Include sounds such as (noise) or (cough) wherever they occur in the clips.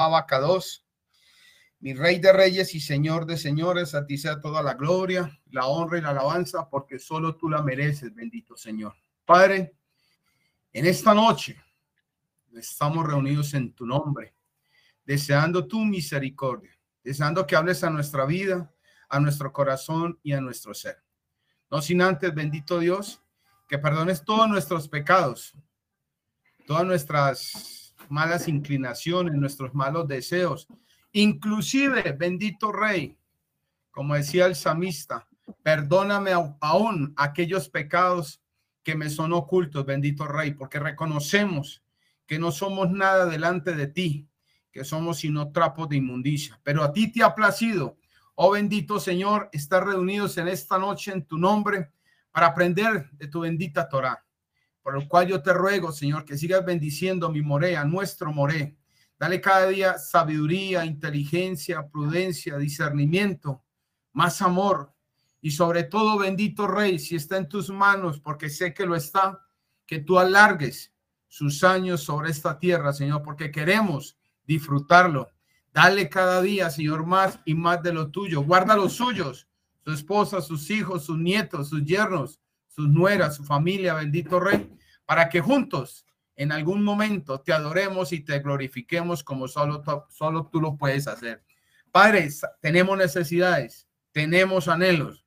Abacados. Mi rey de reyes y señor de señores, a ti sea toda la gloria, la honra y la alabanza, porque solo tú la mereces, bendito Señor. Padre, en esta noche estamos reunidos en tu nombre, deseando tu misericordia, deseando que hables a nuestra vida, a nuestro corazón y a nuestro ser. No sin antes, bendito Dios, que perdones todos nuestros pecados, todas nuestras malas inclinaciones, nuestros malos deseos. Inclusive, bendito Rey, como decía el samista, perdóname aún aquellos pecados que me son ocultos, bendito Rey, porque reconocemos que no somos nada delante de ti, que somos sino trapos de inmundicia. Pero a ti te ha placido, oh bendito Señor, estar reunidos en esta noche en tu nombre para aprender de tu bendita Torah por lo cual yo te ruego, Señor, que sigas bendiciendo mi morea, nuestro moré. Dale cada día sabiduría, inteligencia, prudencia, discernimiento, más amor y sobre todo, bendito Rey, si está en tus manos, porque sé que lo está, que tú alargues sus años sobre esta tierra, Señor, porque queremos disfrutarlo. Dale cada día, Señor, más y más de lo tuyo. Guarda los suyos, su esposa, sus hijos, sus nietos, sus yernos, sus nueras, su familia, bendito Rey, para que juntos en algún momento te adoremos y te glorifiquemos como solo, solo tú lo puedes hacer. Padre, tenemos necesidades, tenemos anhelos,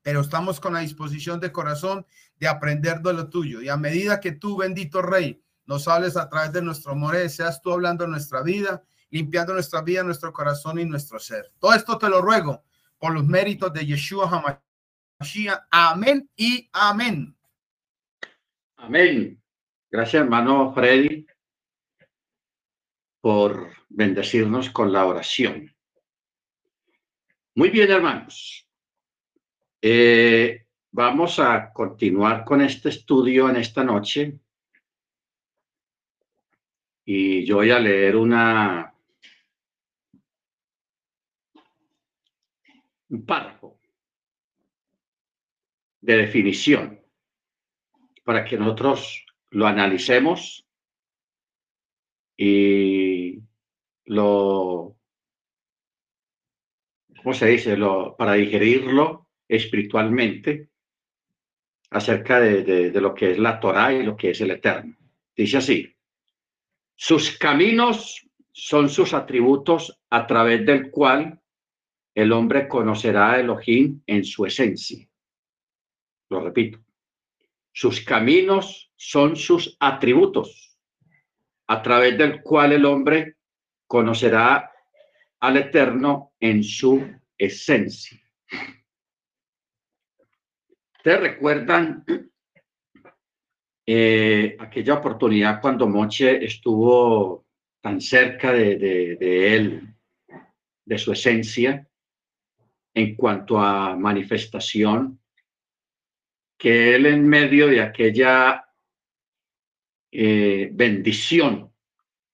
pero estamos con la disposición de corazón de aprender de lo tuyo. Y a medida que tú, bendito Rey, nos hables a través de nuestro amor, seas tú hablando nuestra vida, limpiando nuestra vida, nuestro corazón y nuestro ser. Todo esto te lo ruego por los méritos de Yeshua Hamashiach Amén y amén. Amén. Gracias, hermano Freddy, por bendecirnos con la oración. Muy bien, hermanos. Eh, vamos a continuar con este estudio en esta noche. Y yo voy a leer una un párrafo de definición para que nosotros lo analicemos y lo, ¿cómo se dice? Lo, para digerirlo espiritualmente acerca de, lo que es la Torah y lo que es el Eterno. Dice así, sus caminos son sus atributos a través del cual el hombre conocerá a Elohim en su esencia. Lo repito. Sus caminos son sus atributos, a través del cual el hombre conocerá al Eterno en su esencia. ¿Ustedes recuerdan eh, aquella oportunidad cuando Moche estuvo tan cerca de, de él, de su esencia, en cuanto a manifestación? Que él en medio de aquella eh, bendición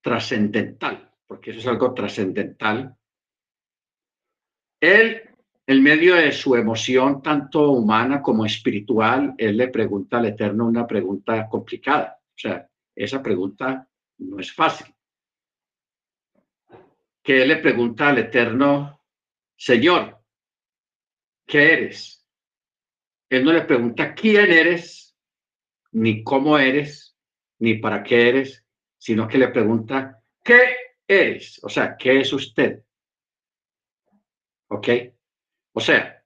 trascendental, porque eso es algo trascendental, él, en medio de su emoción, tanto humana como espiritual, él le pregunta al Eterno una pregunta complicada. O sea, esa pregunta no es fácil. Que él le pregunta al Eterno, Señor, ¿qué eres? Él no le pregunta quién eres, ni cómo eres, ni para qué eres, sino que le pregunta qué eres, o sea, qué es usted. ¿Ok? O sea,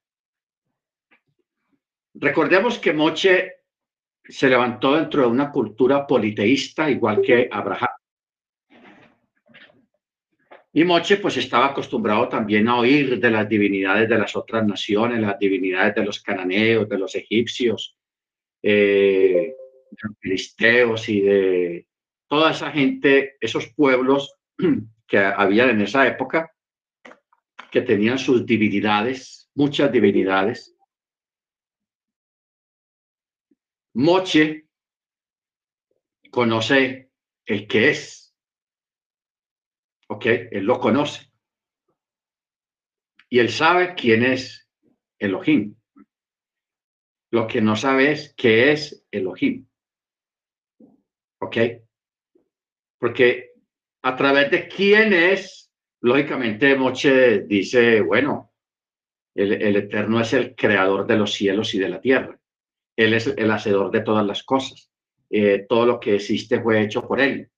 recordemos que Moche se levantó dentro de una cultura politeísta, igual que Abraham. Y Moche pues estaba acostumbrado también a oír de las divinidades de las otras naciones, las divinidades de los cananeos, de los egipcios, eh, de los filisteos y de toda esa gente, esos pueblos (clears throat) que había en esa época, que tenían sus divinidades, muchas divinidades. Moche conoce el que es ¿Ok? Él lo conoce. Y él sabe quién es Elohim. Lo que no sabe es qué es Elohim. ¿Ok? Porque a través de quién es, lógicamente Moche dice, bueno, el, Eterno es el creador de los cielos y de la tierra. Él es el hacedor de todas las cosas. Eh, todo lo que existe fue hecho por Él.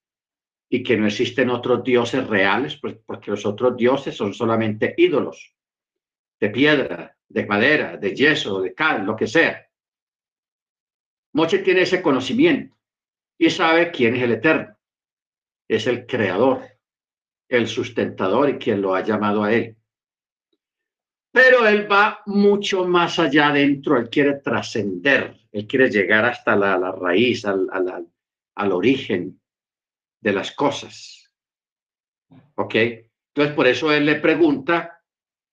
Y que no existen otros dioses reales, pues, porque los otros dioses son solamente ídolos de piedra, de madera, de yeso, de cal, lo que sea. Moche tiene ese conocimiento y sabe quién es el Eterno es el creador, el sustentador y quien lo ha llamado a él. Pero él va mucho más allá dentro, él quiere trascender, él quiere llegar hasta la, raíz, al, al origen de las cosas. ¿Ok? Entonces, por eso él le pregunta,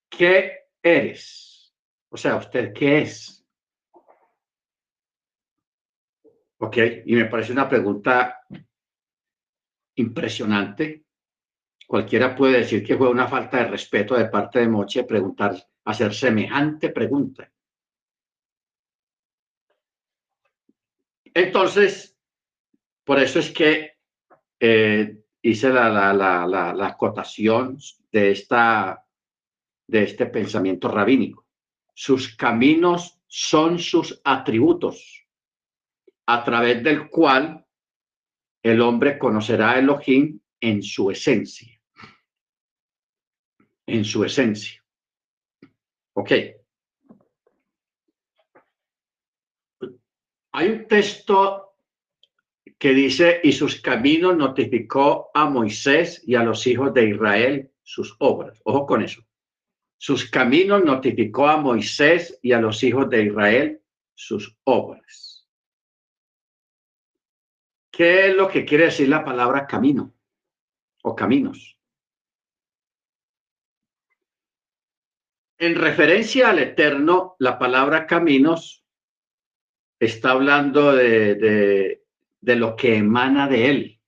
¿qué eres? O sea, ¿usted qué es? ¿Ok? Y me parece una pregunta impresionante. Cualquiera puede decir que fue una falta de respeto de parte de Moche preguntar, hacer semejante pregunta. Entonces, por eso es que eh, hice la, la, la, la, acotación de, esta, de este pensamiento rabínico. Sus caminos son sus atributos, a través del cual el hombre conocerá a Elohim en su esencia. En su esencia. Ok. Hay un texto que dice, y sus caminos notificó a Moisés y a los hijos de Israel sus obras. Ojo con eso. Sus caminos notificó a Moisés y a los hijos de Israel sus obras. ¿Qué es lo que quiere decir la palabra camino o caminos? En referencia al eterno, la palabra caminos está hablando de, de, lo que emana de él,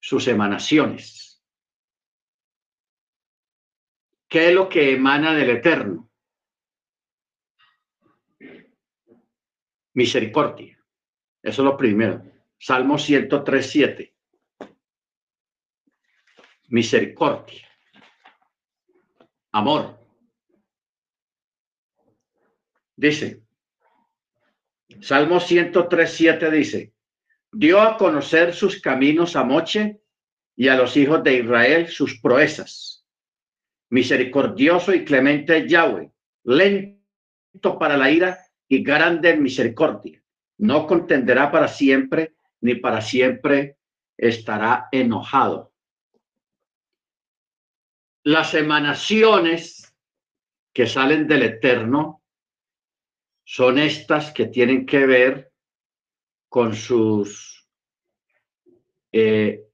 sus emanaciones. ¿Qué es lo que emana del eterno? Misericordia. Eso es lo primero. Salmo 103, 7. Misericordia. Amor. Dice, Salmo 103, 7 dice, dio a conocer sus caminos a Moche y a los hijos de Israel sus proezas. Misericordioso y clemente Yahweh, lento para la ira y grande en misericordia. No contenderá para siempre ni para siempre estará enojado. Las emanaciones que salen del Eterno son estas que tienen que ver con sus eh,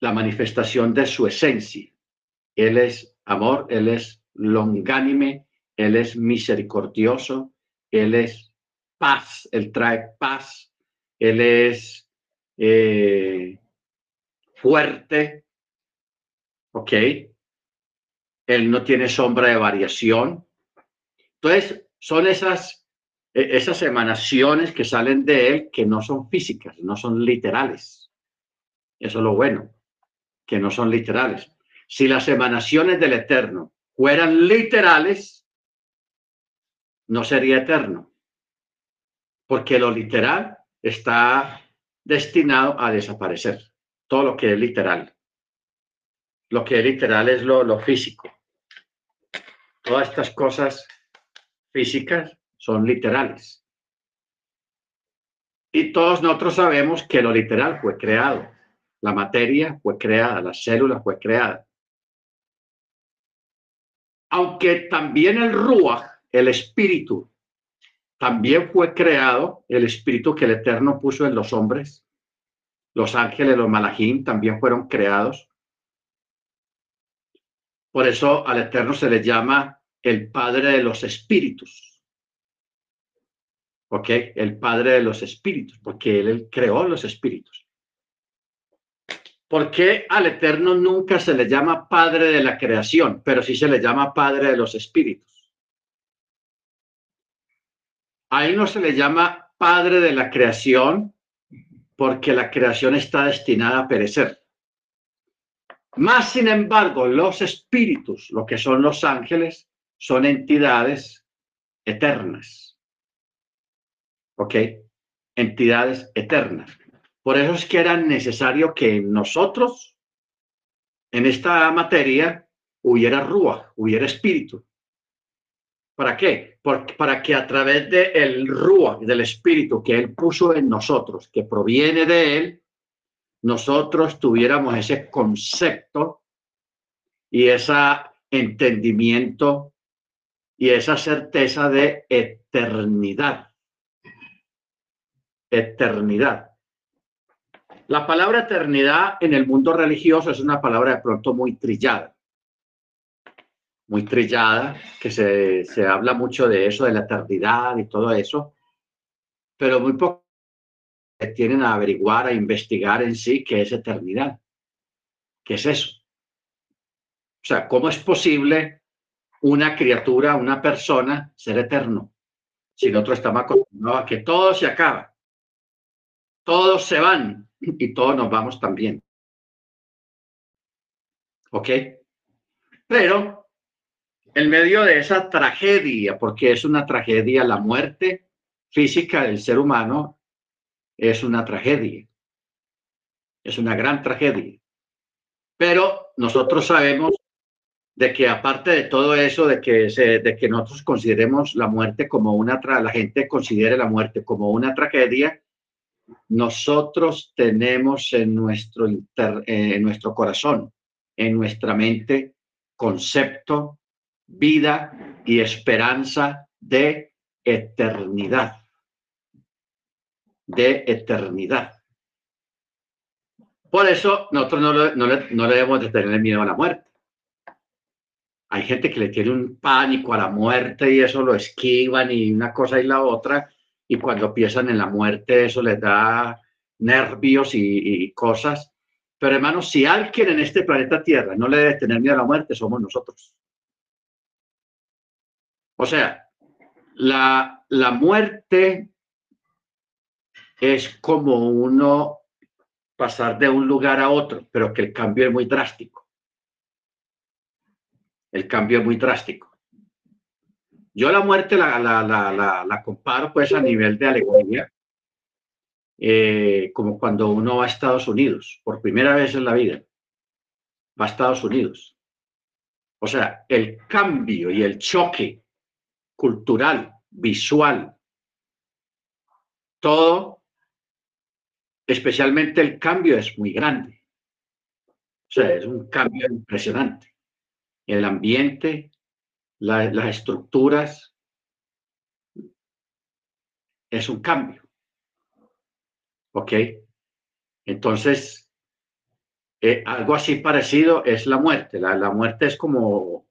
la manifestación de su esencia. Él es amor, él es longánime, él es misericordioso, él es paz, él trae paz, él es eh, fuerte, ¿ok? Él no tiene sombra de variación. Entonces, son esas, esas emanaciones que salen de él que no son físicas, no son literales. Eso es lo bueno, que no son literales. Si las emanaciones del Eterno fueran literales, no sería eterno, porque lo literal está destinado a desaparecer. Todo lo que es literal. Lo que es literal es lo, lo físico. Todas estas cosas físicas son literales. Y todos nosotros sabemos que lo literal fue creado. La materia fue creada, la célula fue creada. Aunque también el Ruach, el espíritu, también fue creado el espíritu que el Eterno puso en los hombres. Los ángeles, los malajim también fueron creados. Por eso al Eterno se le llama el Padre de los Espíritus. ¿Ok? El Padre de los Espíritus, porque Él, creó los espíritus. ¿Por qué al Eterno nunca se le llama Padre de la creación, pero sí se le llama Padre de los Espíritus? A él no se le llama padre de la creación porque la creación está destinada a perecer. Más sin embargo, los espíritus, lo que son los ángeles, son entidades eternas. ¿Ok? Entidades eternas. Por eso es que era necesario que nosotros, en esta materia, hubiera rúa, hubiera espíritu. ¿Para qué? para que a través del el rúa, del espíritu que Él puso en nosotros, que proviene de Él, nosotros tuviéramos ese concepto y ese entendimiento y esa certeza de eternidad. Eternidad. La palabra eternidad en el mundo religioso es una palabra de pronto muy trillada muy trillada, que se, se habla mucho de eso, de la eternidad y todo eso, pero muy poco tienen a averiguar, a investigar en sí qué es eternidad. ¿Qué es eso? O sea, ¿cómo es posible una criatura, una persona ser eterno? Si nosotros estamos acostumbrados a que todo se acaba, todos se van y todos nos vamos también. ¿Ok? Pero en medio de esa tragedia, porque es una tragedia, la muerte física del ser humano es una tragedia, es una gran tragedia. Pero nosotros sabemos de que aparte de todo eso, de que, se, de que nosotros consideremos la muerte como una, la gente considere la muerte como una tragedia, nosotros tenemos en nuestro, eh, en nuestro corazón, en nuestra mente, concepto vida y esperanza de eternidad. De eternidad. Por eso nosotros no, le, no, le, debemos de tener miedo a la muerte. Hay gente que le tiene un pánico a la muerte y eso lo esquivan y una cosa y la otra. Y cuando piensan en la muerte eso les da nervios y, cosas. Pero hermanos, si alguien en este planeta Tierra no le debe tener miedo a la muerte, somos nosotros. O sea, la, la muerte es como uno pasar de un lugar a otro, pero que el cambio es muy drástico. El cambio es muy drástico. Yo la muerte la, la, la, la comparo pues a nivel de alegoría, eh, como cuando uno va a Estados Unidos, por primera vez en la vida, va a Estados Unidos. O sea, el cambio y el choque cultural, visual, todo, especialmente el cambio es muy grande. O sea, es un cambio impresionante. El ambiente, las estructuras, es un cambio. ¿Ok? Entonces, eh, algo así parecido es la muerte. la muerte es como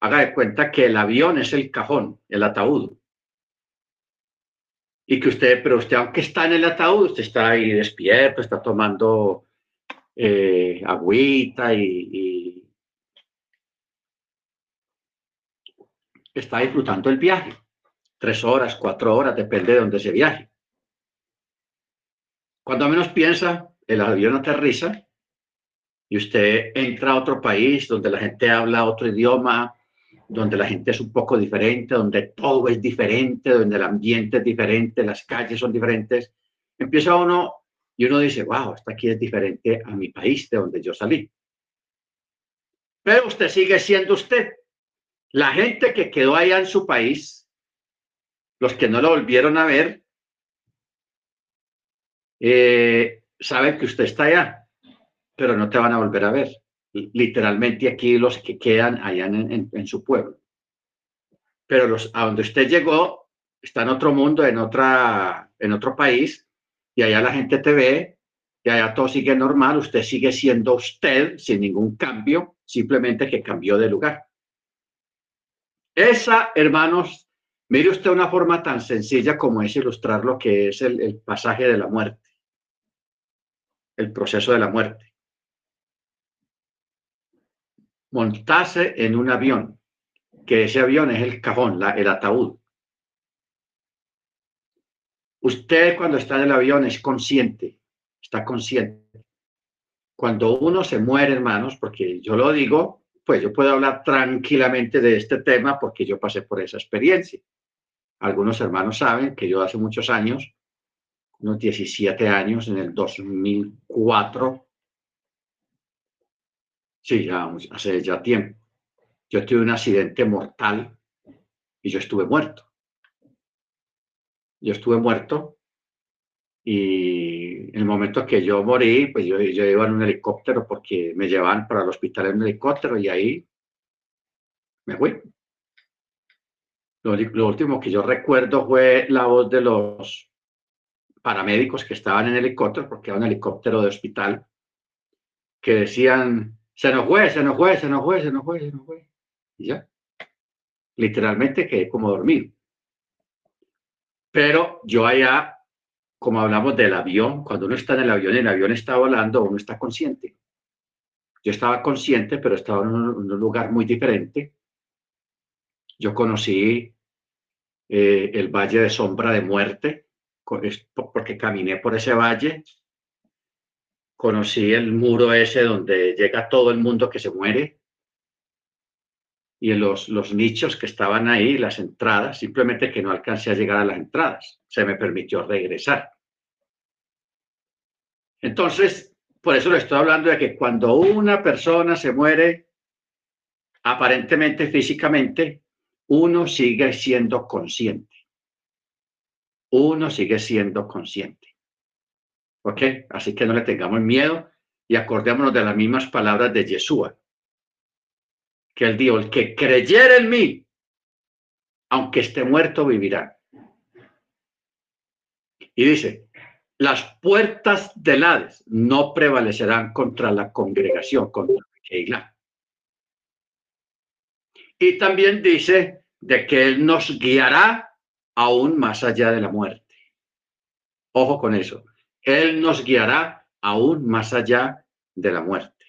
haga de cuenta que el avión es el cajón, el ataúd. Y que usted, pero usted aunque está en el ataúd, usted está ahí despierto, está tomando eh, agüita y, está disfrutando el viaje. Tres horas, cuatro horas, depende de dónde se viaje. Cuando menos piensa, el avión aterriza y usted entra a otro país donde la gente habla otro idioma, donde la gente es un poco diferente, donde todo es diferente, donde el ambiente es diferente, las calles son diferentes, empieza uno y uno dice, wow, esta aquí es diferente a mi país, de donde yo salí. Pero usted sigue siendo usted. La gente que quedó allá en su país, los que no lo volvieron a ver, eh, saben que usted está allá, pero no te van a volver a ver literalmente aquí los que quedan allá en, su pueblo. Pero los, a donde usted llegó está en otro mundo, en, otra, en otro país, y allá la gente te ve, y allá todo sigue normal, usted sigue siendo usted sin ningún cambio, simplemente que cambió de lugar. Esa, hermanos, mire usted una forma tan sencilla como es ilustrar lo que es el pasaje de la muerte, el proceso de la muerte montarse en un avión, que ese avión es el cajón, la, el ataúd. Usted cuando está en el avión es consciente, está consciente. cuando uno se muere, hermanos, porque yo lo digo, pues yo puedo hablar tranquilamente de este tema porque yo pasé por esa experiencia. Algunos hermanos saben que yo hace muchos años, unos 17 años, en el 2004, sí, ya hace ya tiempo, yo tuve un accidente mortal y yo estuve muerto. Yo estuve muerto y en el momento que yo morí, pues yo, yo iba en un helicóptero porque me llevaban para el hospital en un helicóptero y ahí me fui. Lo, último que yo recuerdo fue la voz de los paramédicos que estaban en el helicóptero, porque era un helicóptero de hospital, que decían, se nos fue, se nos fue, se nos fue, se nos fue, se nos fue. Y ya. Literalmente quedé como dormido. Pero yo allá como hablamos del avión, cuando uno está en el avión y el avión está volando, uno está consciente. Yo estaba consciente, pero estaba en un, lugar muy diferente. Yo conocí eh, el Valle de Sombra de Muerte, porque caminé por ese valle. Conocí el muro ese donde llega todo el mundo que se muere. Y los, los nichos que estaban ahí, las entradas, simplemente que no alcancé a llegar a las entradas se me permitió regresar. Entonces, por eso le estoy hablando de que cuando una persona se muere, aparentemente físicamente, uno sigue siendo consciente. Uno sigue siendo consciente. ¿Ok? Así que no le tengamos miedo y acordémonos de las mismas palabras de Yeshua. Que él dijo, el que creyera en mí, aunque esté muerto, vivirá. Y dice, las puertas del Hades no prevalecerán contra la congregación, contra la. Y también dice de que Él nos guiará aún más allá de la muerte. Ojo con eso. Él nos guiará aún más allá de la muerte.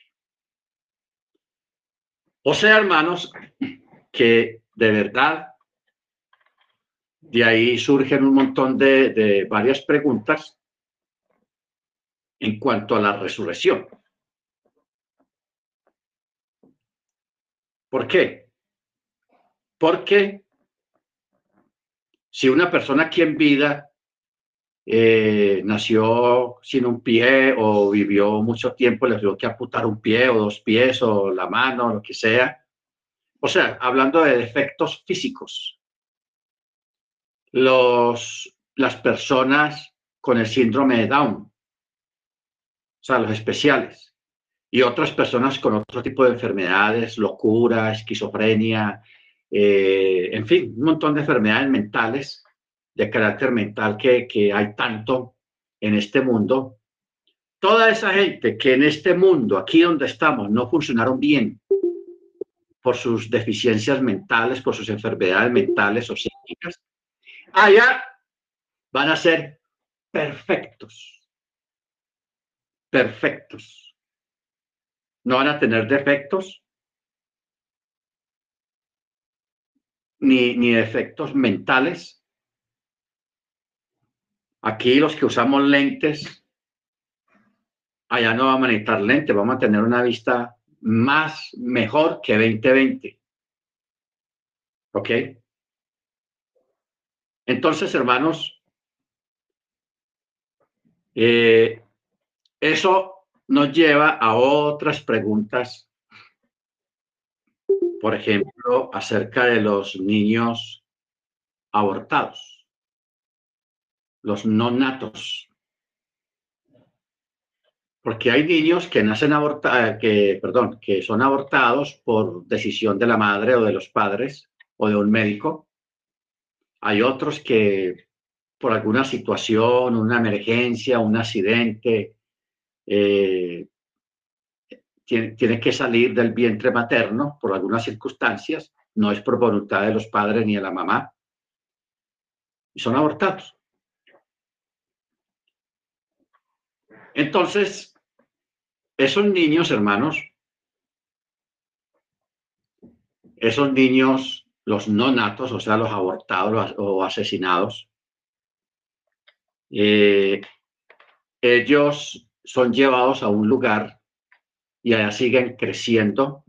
O sea, hermanos, que de verdad de ahí surgen un montón de, varias preguntas en cuanto a la resurrección. ¿Por qué? Porque si una persona aquí en vida eh, nació sin un pie o vivió mucho tiempo, le tuvo que amputar un pie o dos pies o la mano, lo que sea. O sea, hablando de defectos físicos, los, las personas con el síndrome de Down, o sea, los especiales, y otras personas con otro tipo de enfermedades, locura, esquizofrenia, eh, en fin, un montón de enfermedades mentales de carácter mental que, que hay tanto en este mundo. Toda esa gente que en este mundo, aquí donde estamos, no funcionaron bien por sus deficiencias mentales, por sus enfermedades mentales o psíquicas, allá van a ser perfectos. Perfectos. No van a tener defectos ni, ni defectos mentales. Aquí los que usamos lentes, allá no vamos a necesitar lentes, vamos a tener una vista más mejor que 2020. ¿Ok? Entonces, hermanos, eh, eso nos lleva a otras preguntas, por ejemplo, acerca de los niños abortados, los no natos. Porque hay niños que nacen abortados, que, perdón, que son abortados por decisión de la madre o de los padres o de un médico hay otros que por alguna situación, una emergencia, un accidente, eh, que salir del vientre materno por algunas circunstancias, no es por voluntad de los padres ni de la mamá, y son abortados. Entonces, esos niños, hermanos, esos niños los no natos, o sea, los abortados o asesinados, eh, ellos son llevados a un lugar y allá siguen creciendo,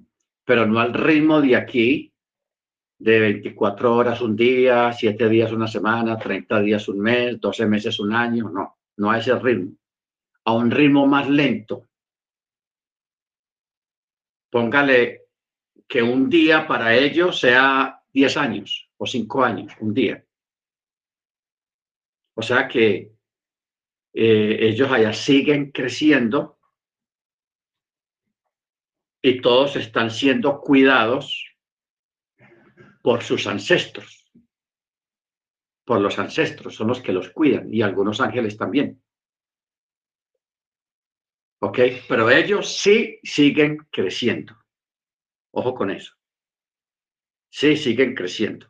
pero no al ritmo de aquí, de 24 horas un día, 7 días una semana, 30 días un mes, 12 meses un año, no, no a ese ritmo, a un ritmo más lento. Póngale que un día para ellos sea 10 años o 5 años, un día. O sea que eh, ellos allá siguen creciendo y todos están siendo cuidados por sus ancestros, por los ancestros, son los que los cuidan y algunos ángeles también. ¿Ok? Pero ellos sí siguen creciendo. Ojo con eso. Sí siguen creciendo.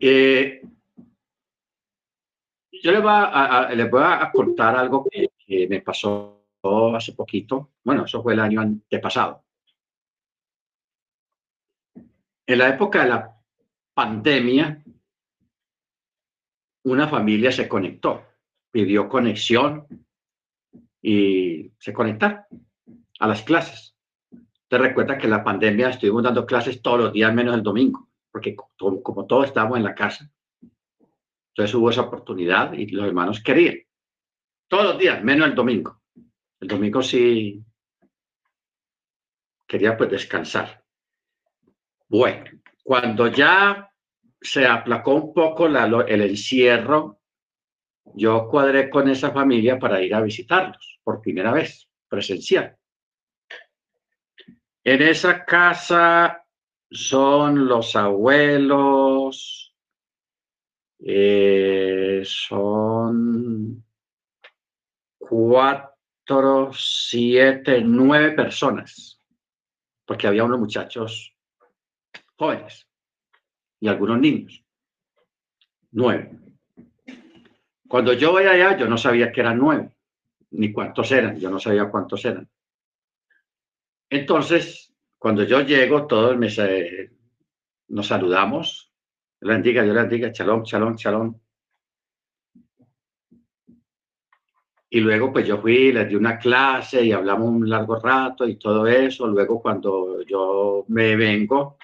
Eh, yo les voy a, les voy a contar algo que, me pasó hace poquito. Bueno, eso fue el año antepasado. En la época de la pandemia, una familia se conectó, pidió conexión y se conectaron a las clases. Te recuerda que la pandemia estuvimos dando clases todos los días menos el domingo, porque como, como todos estábamos en la casa, entonces hubo esa oportunidad y los hermanos querían. Todos los días, menos el domingo. El domingo sí quería pues descansar. Bueno, cuando ya se aplacó un poco el encierro, yo cuadré con esa familia para ir a visitarlos por primera vez, presencial. En esa casa son los abuelos, eh, son cuatro, siete, nueve personas, porque había unos muchachos jóvenes y algunos niños. Nueve. Cuando yo voy allá, yo no sabía que eran nueve, ni cuántos eran, yo no sabía cuántos eran. Entonces, cuando yo llego, todos me, nos saludamos, yo le bendiga, Dios le bendiga, chalón, chalón, chalón. Y luego pues yo fui, les di una clase y hablamos un largo rato y todo eso. Luego cuando yo me vengo,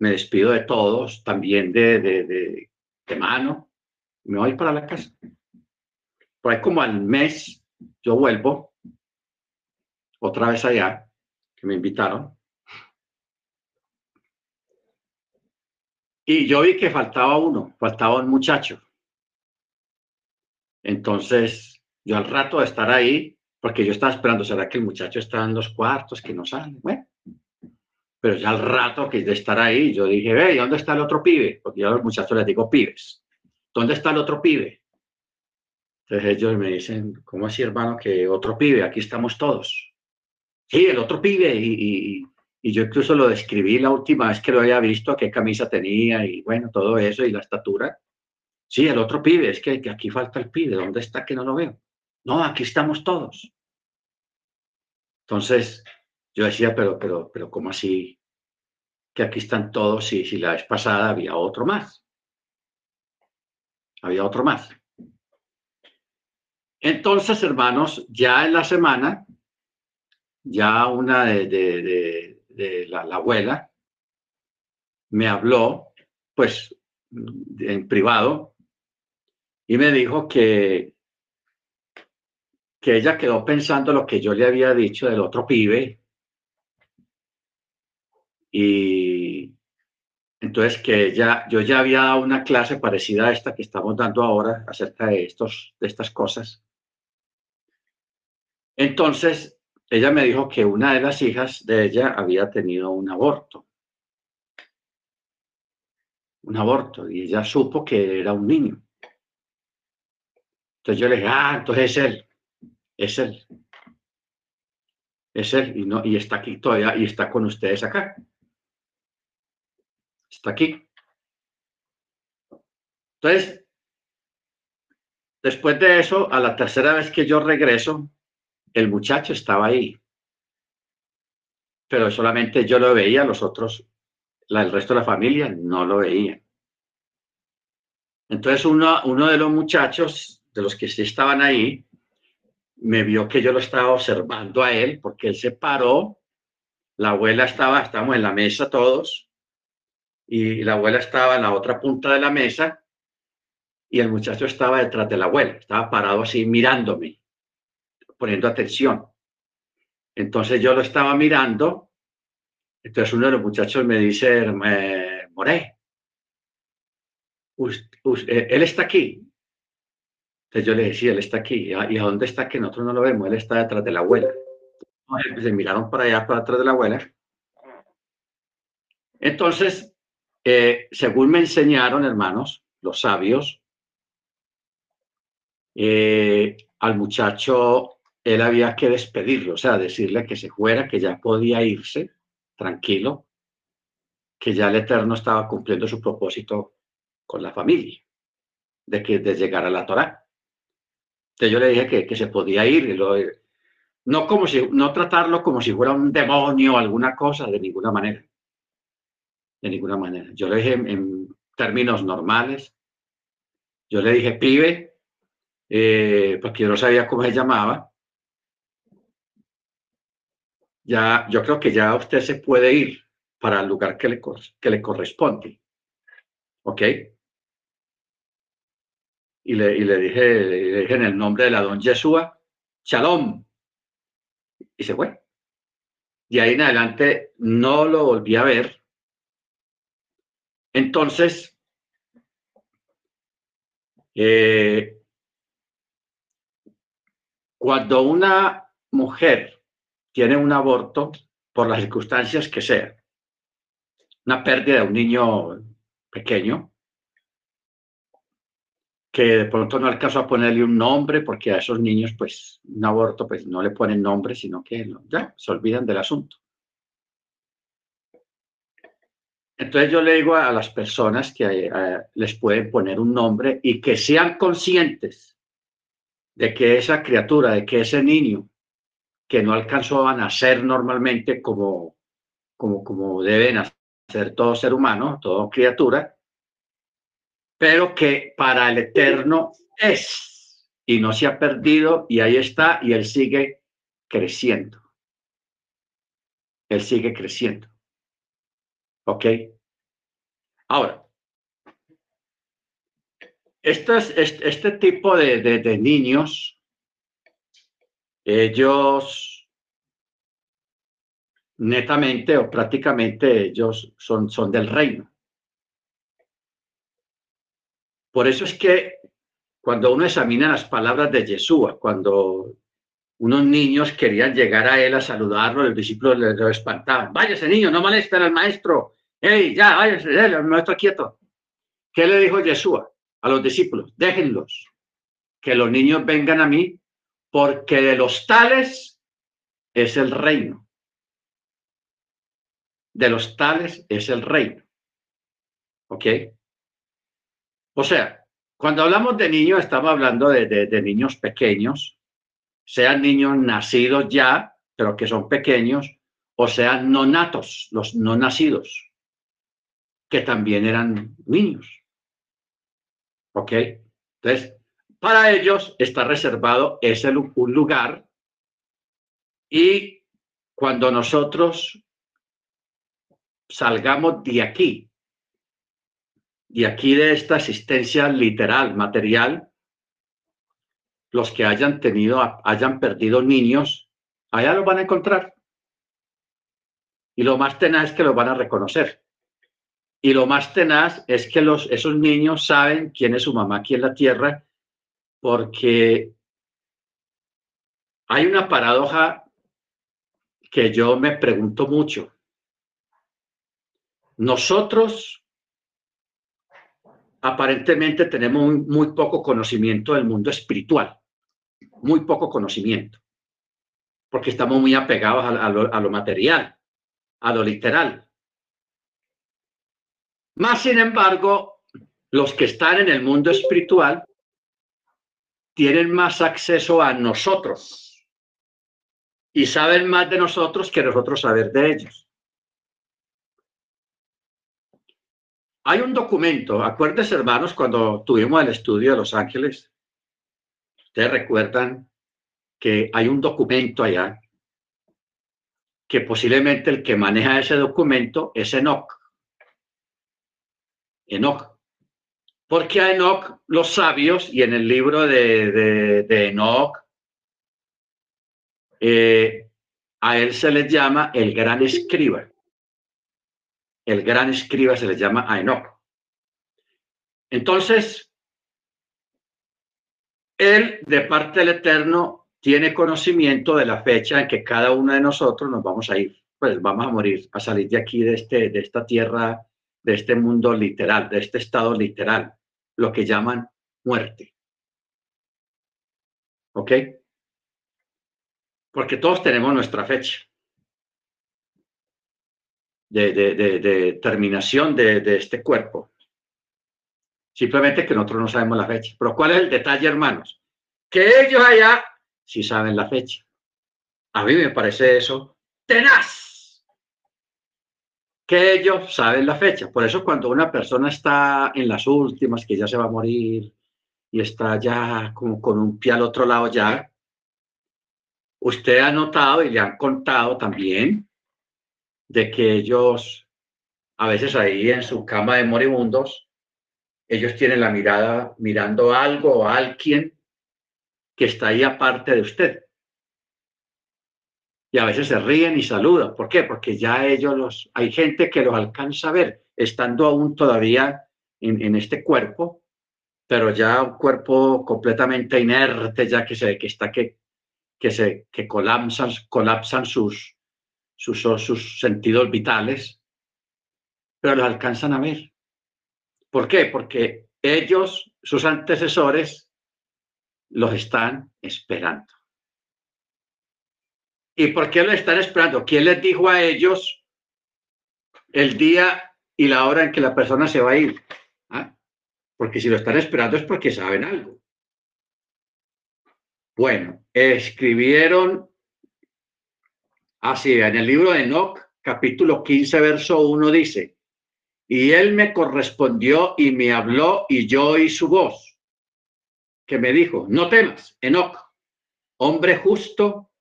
me despido de todos, también de, de, de, de mano, me voy para la casa. Por ahí como al mes yo vuelvo otra vez allá, que me invitaron. Y yo vi que faltaba uno, faltaba un muchacho. Entonces, yo al rato de estar ahí, porque yo estaba esperando, ¿será que el muchacho está en los cuartos, que no sale? Bueno, pero ya al rato que de estar ahí, yo dije, ve, ¿dónde está el otro pibe? Porque yo a los muchachos les digo pibes. ¿Dónde está el otro pibe? Entonces ellos me dicen, ¿cómo así, hermano, que otro pibe? Aquí estamos todos. Sí, el otro pibe. y, y yo incluso lo describí la última vez que lo había visto, qué camisa tenía y bueno, todo eso y la estatura. Sí, el otro pibe, es que, aquí falta el pibe, ¿dónde está que no lo veo? No, aquí estamos todos. Entonces, yo decía, pero, pero, pero, ¿cómo así que aquí están todos y si la vez pasada había otro más? Había otro más. Entonces, hermanos, ya en la semana, ya una de de la, abuela, me habló, pues, en privado, y me dijo que, que ella quedó pensando lo que yo le había dicho del otro pibe. Y entonces que ella, yo ya había dado una clase parecida a esta que estamos dando ahora acerca de, estos, de estas cosas. Entonces, ella me dijo que una de las hijas de ella había tenido un aborto. Un aborto, y ella supo que era un niño. Entonces yo le dije, ah, entonces es él, es él. Es él, y, no, y está aquí todavía, y está con ustedes acá. Está aquí. Entonces, después de eso, a la tercera vez que yo regreso, el muchacho estaba ahí, pero solamente yo lo veía, los otros, el resto de la familia no lo veía. Entonces uno, uno de los muchachos, de los que sí estaban ahí, me vio que yo lo estaba observando a él, porque él se paró, la abuela estaba, estábamos en la mesa todos, y la abuela estaba en la otra punta de la mesa, y el muchacho estaba detrás de la abuela, estaba parado así mirándome, poniendo atención. Entonces yo lo estaba mirando, entonces uno de los muchachos me dice, eh, Moré, eh, él está aquí. Entonces yo le decía, él está aquí. ¿Y a dónde está que nosotros no lo vemos? Él está detrás de la abuela. Se miraron para allá, para atrás de la abuela. Entonces, según me enseñaron, hermanos, los sabios, eh, al muchacho él había que despedirlo, o sea, decirle que se fuera, que ya podía irse tranquilo, que ya el Eterno estaba cumpliendo su propósito con la familia, de que de llegar a la Torá. Entonces yo le dije que, se podía ir, no como si, no tratarlo como si fuera un demonio o alguna cosa, de ninguna manera. De ninguna manera. Yo le dije en, términos normales. Yo le dije, pibe, eh, porque yo no sabía cómo se llamaba. Ya, yo creo que ya usted se puede ir para el lugar que le, que le corresponde. ¿Ok? y le, y le, dije, le dije en el nombre de la don Yeshua, Shalom. Y se fue. Y ahí en adelante no lo volví a ver. Entonces, eh, cuando una mujer tiene un aborto, por las circunstancias que sea, una pérdida de un niño pequeño, que de pronto no alcanzó a ponerle un nombre porque a esos niños, pues, un aborto, pues no le ponen nombre, sino que ya se olvidan del asunto. Entonces yo le digo a las personas que eh, les pueden poner un nombre y que sean conscientes de que esa criatura, de que ese niño que no alcanzó a nacer normalmente como, como, como debe nacer todo ser humano, toda criatura, pero que para el eterno es y no se ha perdido y ahí está y él sigue creciendo. Él sigue creciendo. ¿Ok? Ahora, este, tipo de, de niños, ellos netamente o prácticamente ellos son, son del reino. Por eso es que cuando uno examina las palabras de Yeshua, cuando unos niños querían llegar a él a saludarlo, los discípulos le, lo espantaban. Váyase niño, no molesten al maestro. ¡Ey, ya, váyase, el maestro quieto! ¿Qué le dijo Yeshua a los discípulos? Déjenlos, que los niños vengan a mí, porque de los tales es el reino. De los tales es el reino. ¿Ok? O sea, cuando hablamos de niños, estamos hablando de, niños pequeños, sean niños nacidos ya, pero que son pequeños, o sean no natos, los no nacidos, que también eran niños. ¿Ok? Entonces, para ellos está reservado ese un lugar y cuando nosotros salgamos de aquí y aquí de esta asistencia literal, material, los que hayan tenido, hayan perdido niños, allá los van a encontrar. Y lo más tenaz es que los van a reconocer. Y lo más tenaz es que los, esos niños saben quién es su mamá aquí en la tierra, porque hay una paradoja que yo me pregunto mucho. Nosotros aparentemente tenemos muy, poco conocimiento del mundo espiritual, muy poco conocimiento, porque estamos muy apegados a, lo, material, a lo literal. Más sin embargo, los que están en el mundo espiritual tienen más acceso a nosotros y saben más de nosotros que nosotros saber de ellos. Hay un documento, acuérdense hermanos, cuando tuvimos el estudio de Los Ángeles, ustedes recuerdan que hay un documento allá que posiblemente el que maneja ese documento es Enoch. Enoch. Porque a Enoch los sabios, y en el libro de, de, Enoch, eh, a él se les llama el gran escriba. El gran escriba se le llama a Enoch. Entonces, él, de parte del Eterno, tiene conocimiento de la fecha en que cada uno de nosotros nos vamos a ir, pues vamos a morir, a salir de aquí, de, este, de esta tierra, de este mundo literal, de este estado literal, lo que llaman muerte. ¿Ok? Porque todos tenemos nuestra fecha de, de terminación de este cuerpo. Simplemente que nosotros no sabemos la fecha. Pero ¿cuál es el detalle, hermanos? Que ellos allá si saben la fecha. A mí me parece eso tenaz. Que ellos saben la fecha. Por eso cuando una persona está en las últimas, que ya se va a morir y está ya como con un pie al otro lado ya, usted ha notado y le han contado también de que ellos, a veces ahí en su cama de moribundos, ellos tienen la mirada mirando algo o a alguien que está ahí aparte de usted. Y a veces se ríen y saludan. ¿Por qué? Porque ya ellos los, hay gente que los alcanza a ver, estando aún todavía en, este cuerpo, pero ya un cuerpo completamente inerte, ya que se, que está que, que se, que colapsan, colapsan sus, sus, sus sentidos vitales, pero los alcanzan a ver. ¿Por qué? Porque ellos, sus antecesores, los están esperando. ¿Y por qué lo están esperando? ¿Quién les dijo a ellos el día y la hora en que la persona se va a ir? ¿Ah? Porque si lo están esperando es porque saben algo. Bueno, escribieron así, en el libro de Enoch, capítulo 15, verso 1 dice, y él me correspondió y me habló y yo oí su voz que me dijo, no temas, Enoch, hombre justo,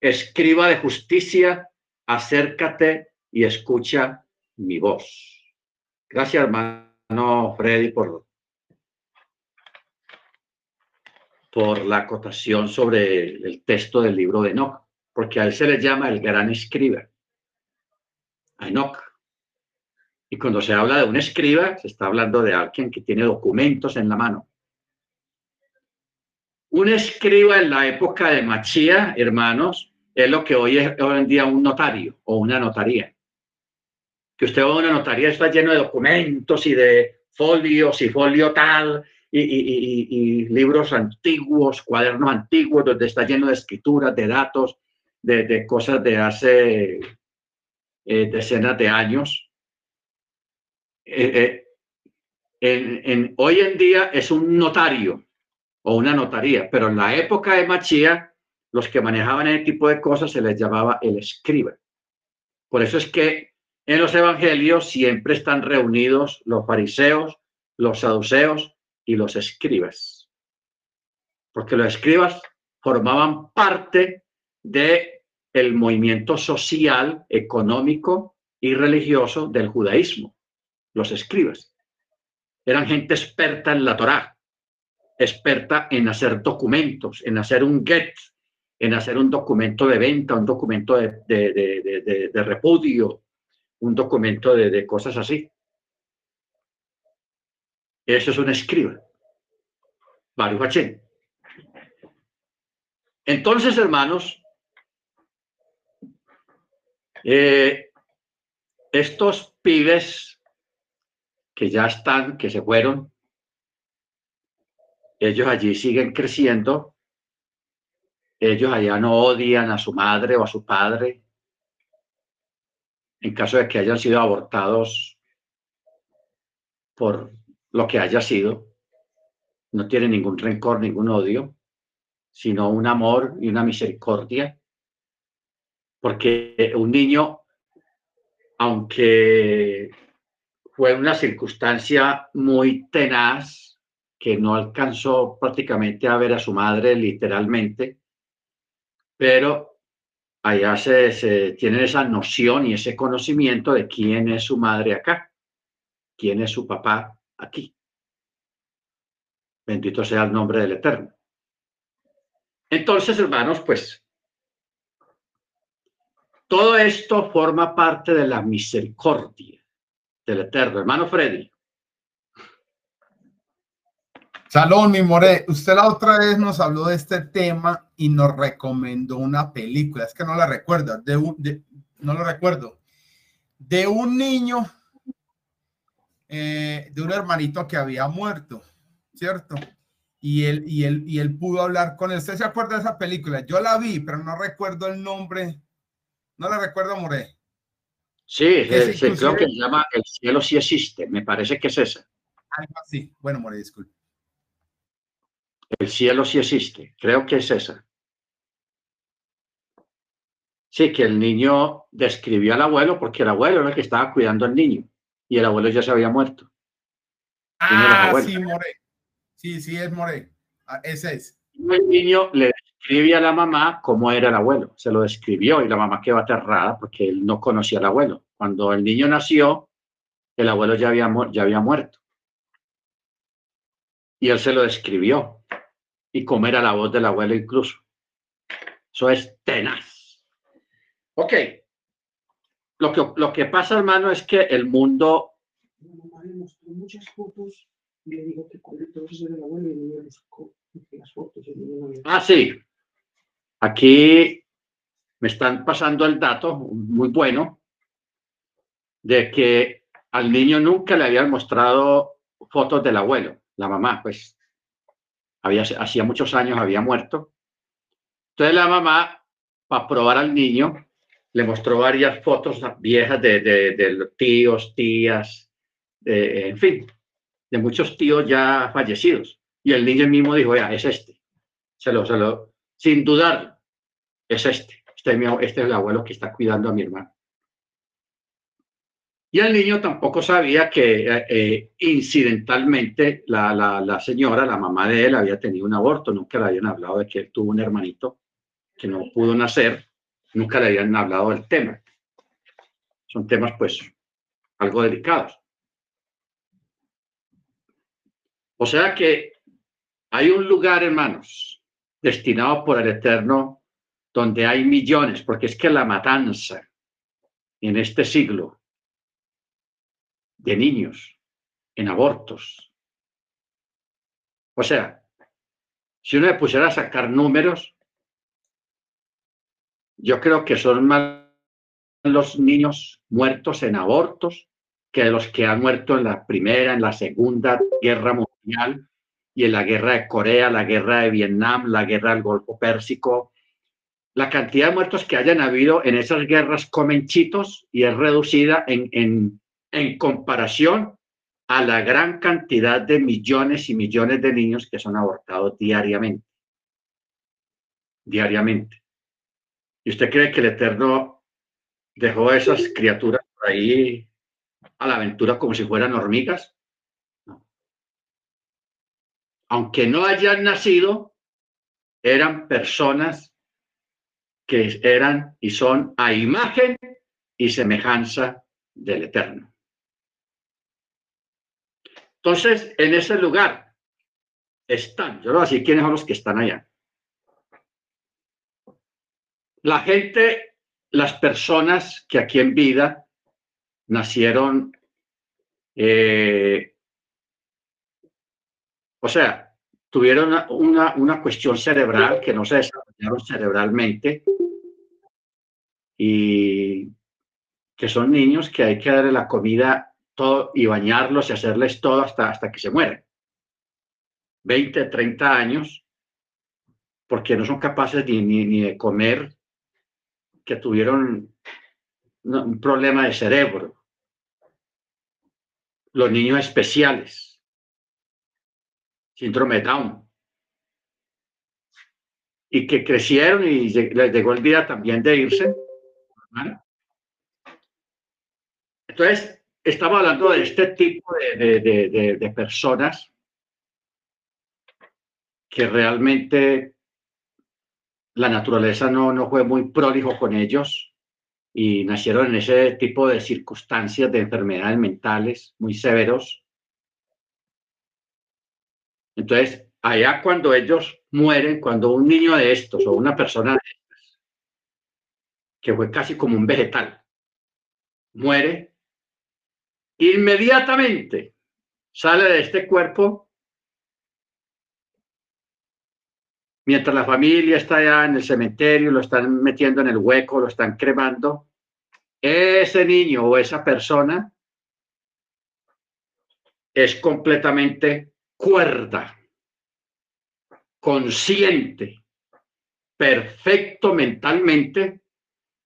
escriba de justicia, acércate y escucha mi voz. Gracias, hermano Freddy, por, por la acotación sobre el texto del libro de Enoch, porque a él se le llama el gran escriba, a Enoch. Y cuando se habla de un escriba, se está hablando de alguien que tiene documentos en la mano. Un escriba en la época de Machía, hermanos, es lo que hoy es hoy en día un notario o una notaría. Que usted va a una notaría, está lleno de documentos y de folios y folio tal, y, libros antiguos, cuadernos antiguos, donde está lleno de escrituras, de datos, de, cosas de hace eh, decenas de años. Eh, eh, hoy en día es un notario o una notaría, pero en la época de Machía, los que manejaban ese tipo de cosas se les llamaba el escriba. Por eso es que en los evangelios siempre están reunidos los fariseos, los saduceos y los escribas. Porque los escribas formaban parte de el movimiento social, económico y religioso del judaísmo. Los escribas eran gente experta en la Torá, experta en hacer documentos, en hacer un get, en hacer un documento de venta, un documento de, repudio, un documento de, cosas así. Eso es un escriba. Baruch Entonces, hermanos, eh, estos pibes que ya están, que se fueron, ellos allí siguen creciendo, ellos allá no odian a su madre o a su padre, en caso de que hayan sido abortados por lo que haya sido, no tienen ningún rencor, ningún odio, sino un amor y una misericordia, porque un niño, aunque fue una circunstancia muy tenaz, que no alcanzó prácticamente a ver a su madre literalmente, pero allá se, se tienen esa noción y ese conocimiento de quién es su madre acá, quién es su papá aquí. Bendito sea el nombre del Eterno. Entonces, hermanos, pues todo esto forma parte de la misericordia del Eterno. Hermano Freddy. Salón, mi more. Usted la otra vez nos habló de este tema y nos recomendó una película. Es que no la recuerda. De un, no lo recuerdo. De un niño, eh, de un hermanito que había muerto, ¿cierto? Y él, y, él, y él pudo hablar con él. ¿Usted se acuerda de esa película? Yo la vi, pero no recuerdo el nombre no la recuerdo, More. Sí, (laughs) creo que se llama El cielo sí existe. Me parece que es esa. Algo así. Bueno, More, disculpe. El cielo sí existe. Creo que es esa. Sí, que el niño describió al abuelo porque el abuelo era el que estaba cuidando al niño y el abuelo ya se había muerto. Ah, sí, More. Sí, sí, es More. Ah, ese es. El niño le describía a la mamá cómo era el abuelo, se lo describió y la mamá quedó aterrada porque él no conocía al abuelo. Cuando el niño nació, el abuelo ya había, ya había muerto. Y él se lo describió y cómo era la voz del abuelo incluso. Eso es tenaz. Ok. Lo que, lo que pasa, hermano, es que el mundo... La mamá le mostró muchas fotos y le dijo que el abuelo y el niño le sacó las fotos. Ah, sí. Aquí me están pasando el dato muy bueno de que al niño nunca le habían mostrado fotos del abuelo, la mamá, pues había, hacía muchos años había muerto. Entonces la mamá, para probar al niño, le mostró varias fotos viejas de, de, tíos, tías, en fin, de muchos tíos ya fallecidos. Y el niño mismo dijo, ya, es este. Se lo, se lo, sin dudar, es este. Este es, este es el abuelo que está cuidando a mi hermano. Y el niño tampoco sabía que eh, eh, incidentalmente la, la, la, señora, la mamá de él, había tenido un aborto. Nunca le habían hablado de que él tuvo un hermanito que no pudo nacer. Nunca le habían hablado del tema. Son temas, pues, algo delicados. O sea que hay un lugar, hermanos, destinado por el Eterno, donde hay millones, porque es que la matanza en este siglo de niños en abortos. O sea, si uno le pusiera a sacar números, yo creo que son más los niños muertos en abortos que los que han muerto en la primera, en la segunda guerra mundial y en la guerra de Corea, la guerra de Vietnam, la guerra del Golfo Pérsico. La cantidad de muertos que hayan habido en esas guerras comen chitos y es reducida en, en, en comparación a la gran cantidad de millones y millones de niños que son abortados diariamente. Diariamente. ¿Y usted cree que el Eterno dejó a esas criaturas por ahí a la aventura como si fueran hormigas? Aunque no hayan nacido, eran personas que eran y son a imagen y semejanza del Eterno. Entonces, en ese lugar están, yo a decir quiénes son los que están allá. La gente, las personas que aquí en vida nacieron eh, o sea, tuvieron una, una, cuestión cerebral que no se desarrollaron cerebralmente y que son niños que hay que darle la comida todo y bañarlos y hacerles todo hasta, hasta que se mueren. 20, 30 años, porque no son capaces ni, ni, de comer, que tuvieron un problema de cerebro. Los niños especiales síndrome de Down. Y que crecieron y les llegó el día también de irse. Entonces, estaba hablando de este tipo de, de, de, personas que realmente la naturaleza no, no fue muy prólijo con ellos y nacieron en ese tipo de circunstancias de enfermedades mentales muy severos. Entonces, allá cuando ellos mueren, cuando un niño de estos o una persona de estas, que fue casi como un vegetal, muere, inmediatamente sale de este cuerpo mientras la familia está allá en el cementerio, lo están metiendo en el hueco, lo están cremando, ese niño o esa persona es completamente cuerda, consciente, perfecto mentalmente,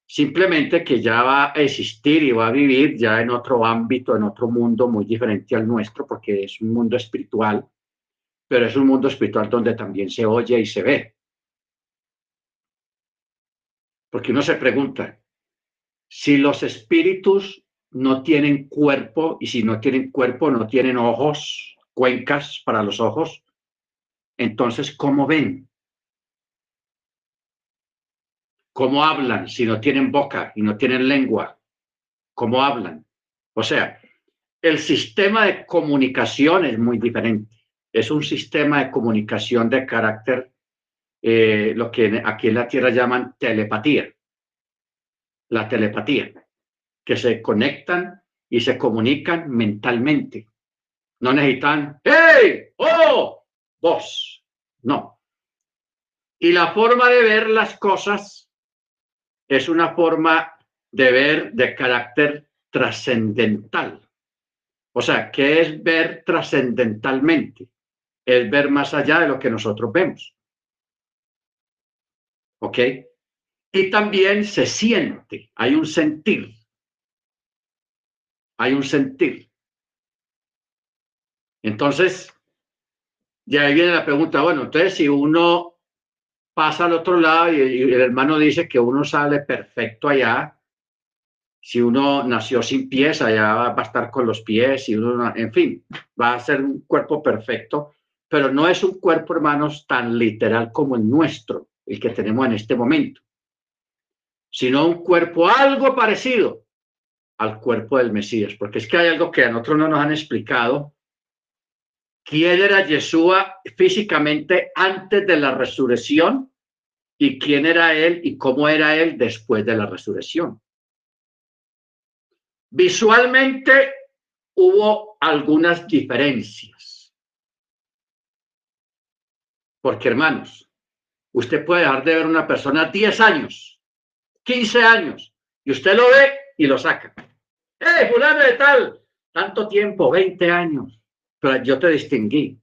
simplemente que ya va a existir y va a vivir ya en otro ámbito, en otro mundo muy diferente al nuestro, porque es un mundo espiritual pero es un mundo espiritual donde también se oye y se ve. Porque uno se pregunta, si los espíritus no tienen cuerpo y si no tienen cuerpo no tienen ojos, cuencas para los ojos, entonces, ¿cómo ven? ¿Cómo hablan si no tienen boca y no tienen lengua? ¿Cómo hablan? O sea, el sistema de comunicación es muy diferente es un sistema de comunicación de carácter, eh, lo que aquí en la Tierra llaman telepatía. La telepatía, que se conectan y se comunican mentalmente. No necesitan, ¡hey! ¡Oh! Vos. No. Y la forma de ver las cosas es una forma de ver de carácter trascendental. O sea, ¿qué es ver trascendentalmente? es ver más allá de lo que nosotros vemos. ¿Ok? Y también se siente, hay un sentir. Hay un sentir. Entonces, ya ahí viene la pregunta, bueno, entonces si uno pasa al otro lado y, el hermano dice que uno sale perfecto allá, si uno nació sin pies, allá va a estar con los pies, y uno, en fin, va a ser un cuerpo perfecto pero no es un cuerpo, hermanos, tan literal como el nuestro, el que tenemos en este momento, sino un cuerpo algo parecido al cuerpo del Mesías, porque es que hay algo que a nosotros no nos han explicado. ¿Quién era Yeshua físicamente antes de la resurrección? ¿Y quién era él y cómo era él después de la resurrección? Visualmente hubo algunas diferencias porque, hermanos, usted puede dejar de ver una persona 10 años, 15 años, y usted lo ve y lo saca. ¡Eh, fulano de tal! Tanto tiempo, 20 años, pero yo te distinguí.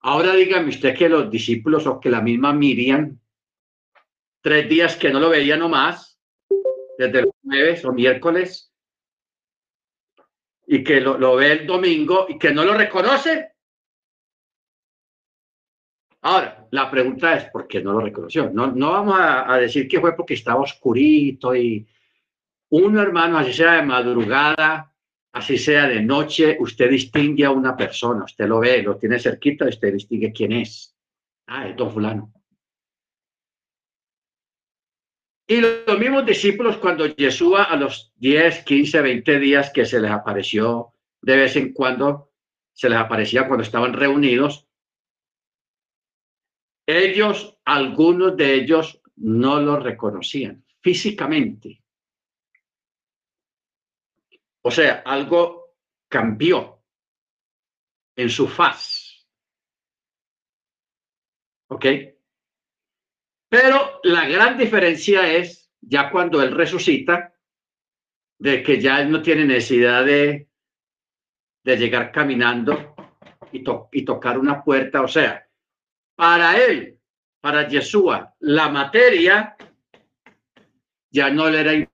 Ahora dígame usted que los discípulos o que la misma Miriam, tres días que no lo veía nomás, desde el jueves o miércoles, y que lo, ve el domingo y que no lo reconoce, Ahora, la pregunta es, ¿por qué no lo reconoció? No, no vamos a, decir que fue porque estaba oscurito y uno, hermano, así sea de madrugada, así sea de noche, usted distingue a una persona, usted lo ve, lo tiene cerquita, usted distingue quién es. Ah, es don fulano. Y los mismos discípulos, cuando Yeshua a los 10, 15, 20 días que se les apareció de vez en cuando, se les aparecía cuando estaban reunidos, ellos, algunos de ellos, no lo reconocían físicamente. O sea, algo cambió en su faz. ¿Ok? Pero la gran diferencia es ya cuando él resucita, de que ya él no tiene necesidad de, de llegar caminando y, y tocar una puerta. O sea, para él, para Yeshua, la materia ya no le era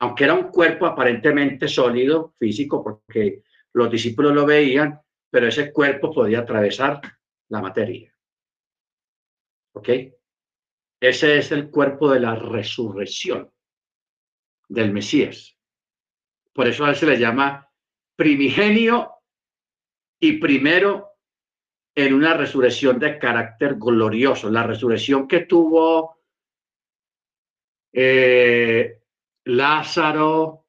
aunque era un cuerpo aparentemente sólido, físico, porque los discípulos lo veían, pero ese cuerpo podía atravesar la materia. ¿Ok? Ese es el cuerpo de la resurrección del Mesías. Por eso a él se le llama primigenio y primero en una resurrección de carácter glorioso, la resurrección que tuvo eh, Lázaro,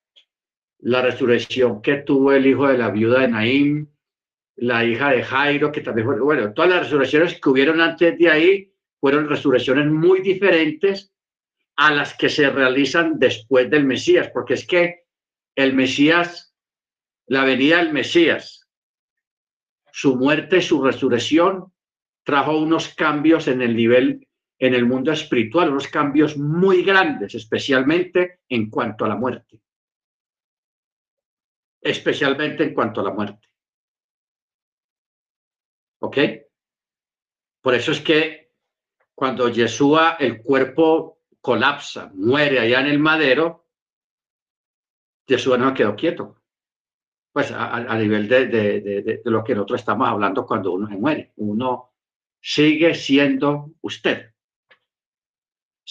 la resurrección que tuvo el hijo de la viuda de Naín, la hija de Jairo, que también fue, bueno, todas las resurrecciones que hubieron antes de ahí fueron resurrecciones muy diferentes a las que se realizan después del Mesías, porque es que el Mesías, la venida del Mesías, su muerte su resurrección trajo unos cambios en el nivel, en el mundo espiritual, unos cambios muy grandes, especialmente en cuanto a la muerte. Especialmente en cuanto a la muerte. ¿Ok? Por eso es que cuando Yeshua, el cuerpo colapsa, muere allá en el madero, Yeshua no quedó quieto. Pues a, nivel de, de, lo que nosotros estamos hablando cuando uno se muere. Uno sigue siendo usted.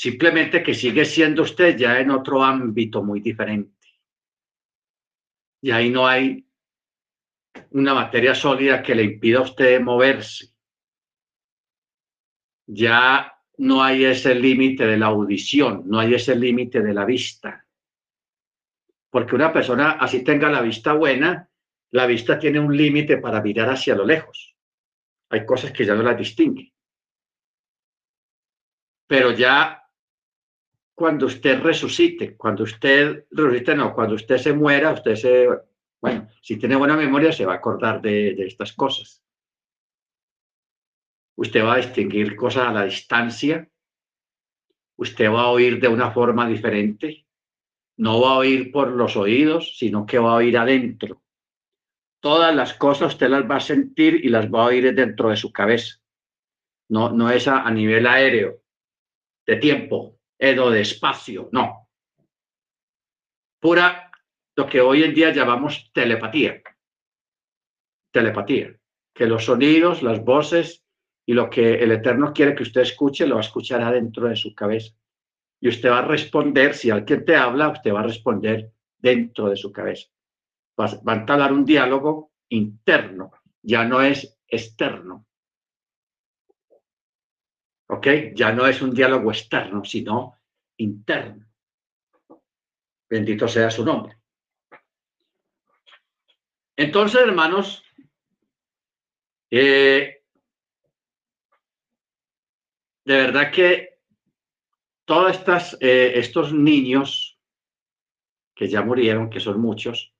Simplemente que sigue siendo usted ya en otro ámbito muy diferente. Y ahí no hay una materia sólida que le impida a usted moverse. Ya no hay ese límite de la audición, no hay ese límite de la vista. Porque una persona así tenga la vista buena, la vista tiene un límite para mirar hacia lo lejos. Hay cosas que ya no las distingue. Pero ya cuando usted resucite, cuando usted resucite, no, cuando usted se muera, usted se, bueno, si tiene buena memoria se va a acordar de, de estas cosas. Usted va a distinguir cosas a la distancia. Usted va a oír de una forma diferente. No va a oír por los oídos, sino que va a oír adentro. Todas las cosas usted las va a sentir y las va a oír dentro de su cabeza. No, no es a, nivel aéreo, de tiempo, o de espacio, no. Pura, lo que hoy en día llamamos telepatía. Telepatía. Que los sonidos, las voces y lo que el Eterno quiere que usted escuche, lo va a escuchar adentro de su cabeza. Y usted va a responder, si alguien te habla, usted va a responder dentro de su cabeza. Va, a entablar un diálogo interno, ya no es externo. ¿Ok? Ya no es un diálogo externo, sino interno. Bendito sea su nombre. Entonces, hermanos, eh, de verdad que todos estas, eh, estos niños que ya murieron, que son muchos,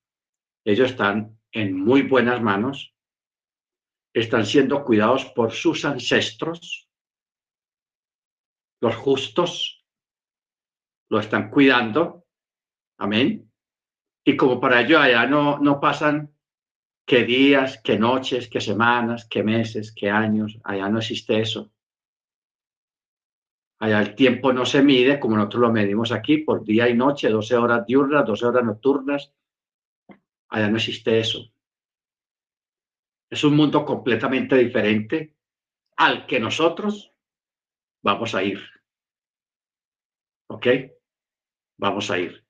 ellos están en muy buenas manos, están siendo cuidados por sus ancestros, los justos, lo están cuidando, amén. Y como para ello allá no, no pasan que días, que noches, que semanas, que meses, que años, allá no existe eso. Allá el tiempo no se mide como nosotros lo medimos aquí por día y noche, 12 horas diurnas, 12 horas nocturnas. Allá no existe eso. Es un mundo completamente diferente al que nosotros vamos a ir. ¿Ok? Vamos a ir.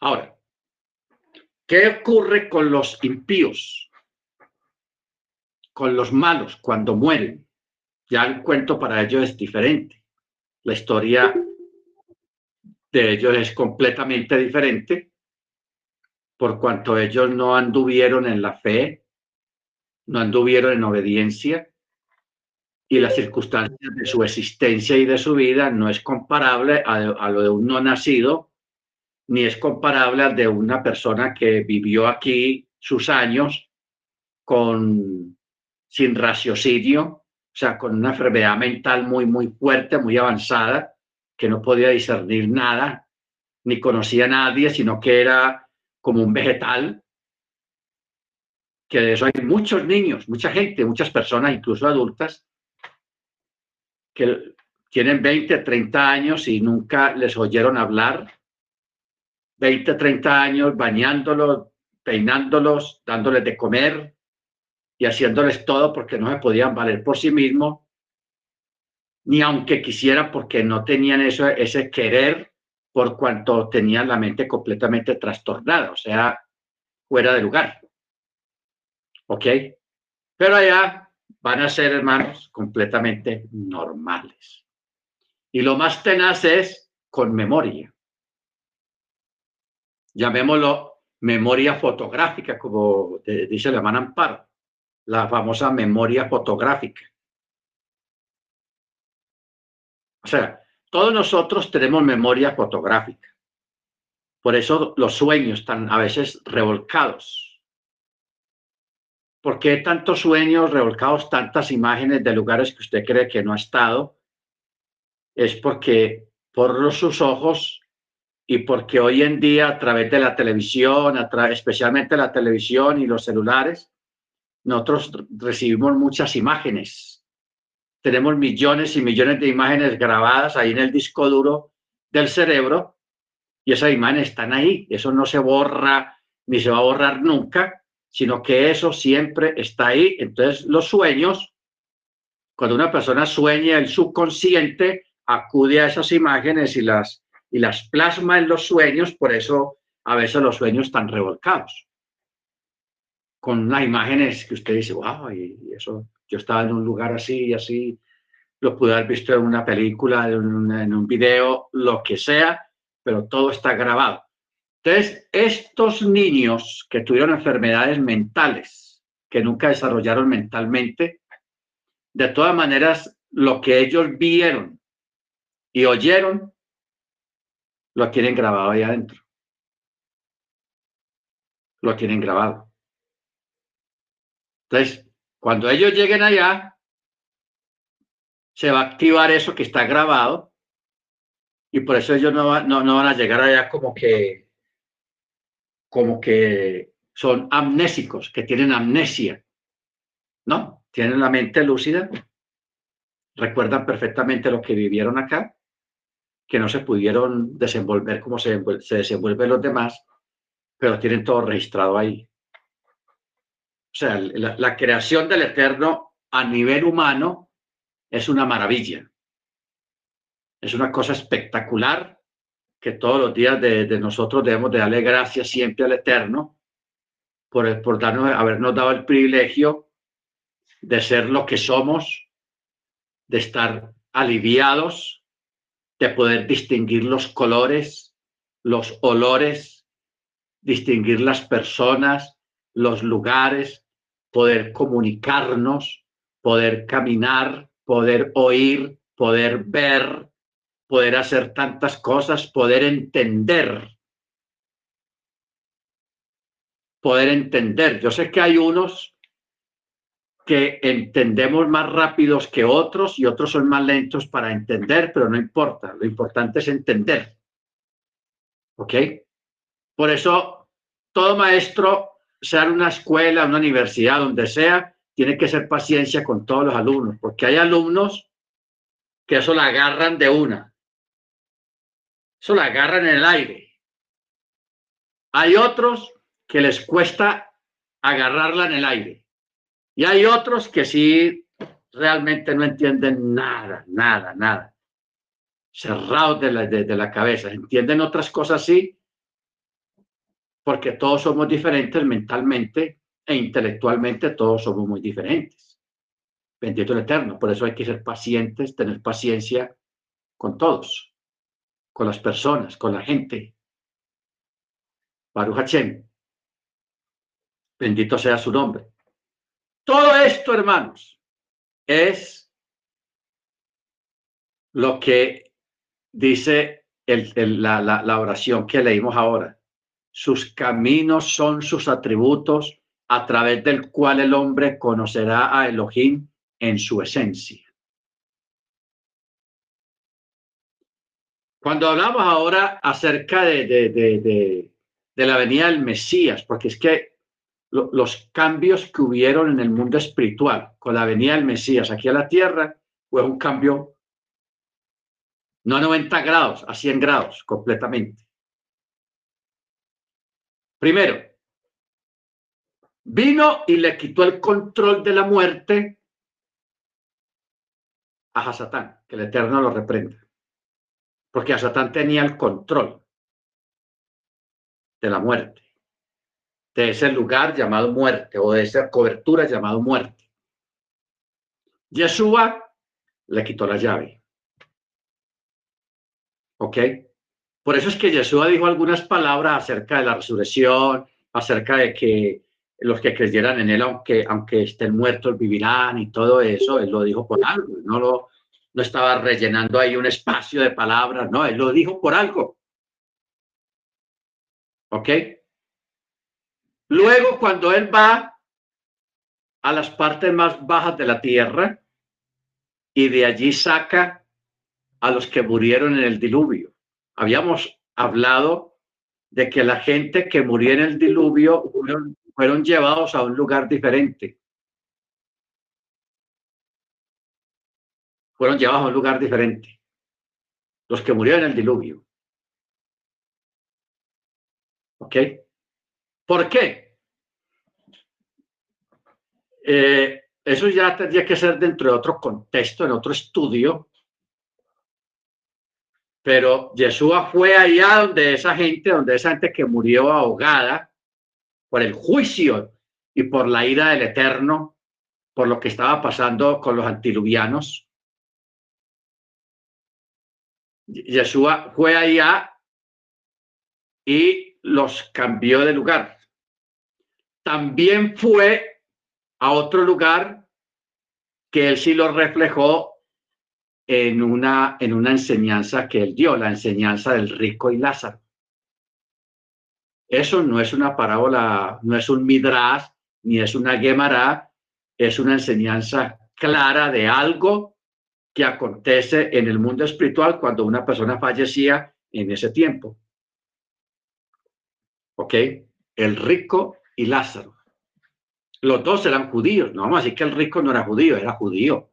Ahora, ¿qué ocurre con los impíos? Con los malos cuando mueren. Ya el cuento para ellos es diferente. La historia de ellos es completamente diferente por cuanto ellos no anduvieron en la fe, no anduvieron en obediencia y las circunstancias de su existencia y de su vida no es comparable a, lo de un no nacido, ni es comparable al de una persona que vivió aquí sus años con, sin raciocinio, o sea, con una enfermedad mental muy, muy fuerte, muy avanzada, que no podía discernir nada, ni conocía a nadie, sino que era como un vegetal, que de eso hay muchos niños, mucha gente, muchas personas, incluso adultas, que tienen 20, 30 años y nunca les oyeron hablar, 20, 30 años bañándolos, peinándolos, dándoles de comer, y haciéndoles todo porque no se podían valer por sí mismos, ni aunque quisieran porque no tenían eso, ese querer por cuanto tenían la mente completamente trastornada, o sea, fuera de lugar. ¿Ok? Pero allá van a ser, hermanos, completamente normales. Y lo más tenaz es con memoria. Llamémoslo memoria fotográfica, como dice el hermano Amparo, la famosa memoria fotográfica. O sea, todos nosotros tenemos memoria fotográfica. Por eso los sueños están a veces revolcados. ¿Por qué tantos sueños revolcados, tantas imágenes de lugares que usted cree que no ha estado? Es porque por sus ojos y porque hoy en día a través de la televisión, especialmente la televisión y los celulares, nosotros recibimos muchas imágenes. Tenemos millones y millones de imágenes grabadas ahí en el disco duro del cerebro y esas imágenes están ahí. Eso no se borra ni se va a borrar nunca, sino que eso siempre está ahí. Entonces, los sueños, cuando una persona sueña, el subconsciente acude a esas imágenes y las, y las plasma en los sueños, por eso a veces los sueños están revolcados. Con las imágenes que usted dice, wow, y eso, yo estaba en un lugar así y así, lo pude haber visto en una película, en un, en un video, lo que sea, pero todo está grabado. Entonces, estos niños que tuvieron enfermedades mentales, que nunca desarrollaron mentalmente, de todas maneras, lo que ellos vieron y oyeron, lo tienen grabado ahí adentro. Lo tienen grabado. Entonces, cuando ellos lleguen allá, se va a activar eso que está grabado y por eso ellos no, no, no van a llegar allá como que, como que son amnésicos, que tienen amnesia. No, tienen la mente lúcida, recuerdan perfectamente lo que vivieron acá, que no se pudieron desenvolver como se, se desenvuelven los demás, pero tienen todo registrado ahí. O sea, la, la creación del Eterno a nivel humano es una maravilla. Es una cosa espectacular que todos los días de, nosotros debemos de darle gracias siempre al Eterno por, por darnos, habernos dado el privilegio de ser lo que somos, de estar aliviados, de poder distinguir los colores, los olores, distinguir las personas, los lugares, poder comunicarnos, poder caminar, poder oír, poder ver, poder hacer tantas cosas, poder entender. Poder entender. Yo sé que hay unos que entendemos más rápidos que otros y otros son más lentos para entender, pero no importa. Lo importante es entender. ¿Ok? Por eso, todo maestro, sea en una escuela, una universidad, donde sea, tiene que ser paciencia con todos los alumnos, porque hay alumnos que eso la agarran de una. Eso la agarran en el aire. Hay otros que les cuesta agarrarla en el aire. Y hay otros que sí realmente no entienden nada, nada, nada. Cerrados de la, de, la cabeza. Entienden otras cosas sí, porque todos somos diferentes mentalmente e intelectualmente, todos somos muy diferentes. Bendito el Eterno. Por eso hay que ser pacientes, tener paciencia con todos con las personas, con la gente. Baruch Bendito sea su nombre. Todo esto, hermanos, es lo que dice la, la oración que leímos ahora. Sus caminos son sus atributos a través del cual el hombre conocerá a Elohim en su esencia. Cuando hablamos ahora acerca de, la venida del Mesías, porque es que los cambios que hubieron en el mundo espiritual con la venida del Mesías aquí a la tierra fue un cambio no a 90 grados, a 100 grados completamente. Primero, vino y le quitó el control de la muerte a Hasatán, que el Eterno lo reprenda porque a Satán tenía el control de la muerte, de ese lugar llamado muerte o de esa cobertura llamado muerte. Yeshua le quitó la llave. ¿Ok? Por eso es que Yeshua dijo algunas palabras acerca de la resurrección, acerca de que los que creyeran en él, aunque, aunque estén muertos, vivirán y todo eso, él lo dijo por algo, no, lo, no estaba rellenando ahí un espacio de palabras, no, él lo dijo por algo. ¿Ok? Luego, cuando él va a las partes más bajas de la tierra y de allí saca a los que murieron en el diluvio. Habíamos hablado de que la gente que murió en el diluvio fueron, llevados a un lugar diferente. Fueron llevados a un lugar diferente. Los que murieron en el diluvio. ¿Ok? ¿Por qué? Eh, eso ya tendría que ser dentro de otro contexto, en otro estudio. Pero Yeshua fue allá donde esa gente, donde esa gente que murió ahogada por el juicio y por la ira del Eterno, por lo que estaba pasando con los antiluvianos. Yeshua fue allá y los cambió de lugar también fue a otro lugar que él sí lo reflejó en una, en una enseñanza que él dio, la enseñanza del rico y Lázaro. Eso no es una parábola, no es un midrash, ni es una gemara, es una enseñanza clara de algo que acontece en el mundo espiritual cuando una persona fallecía en ese tiempo. ¿Ok? El rico y Lázaro. Los dos eran judíos, no vamos a que el rico no era judío, era judío.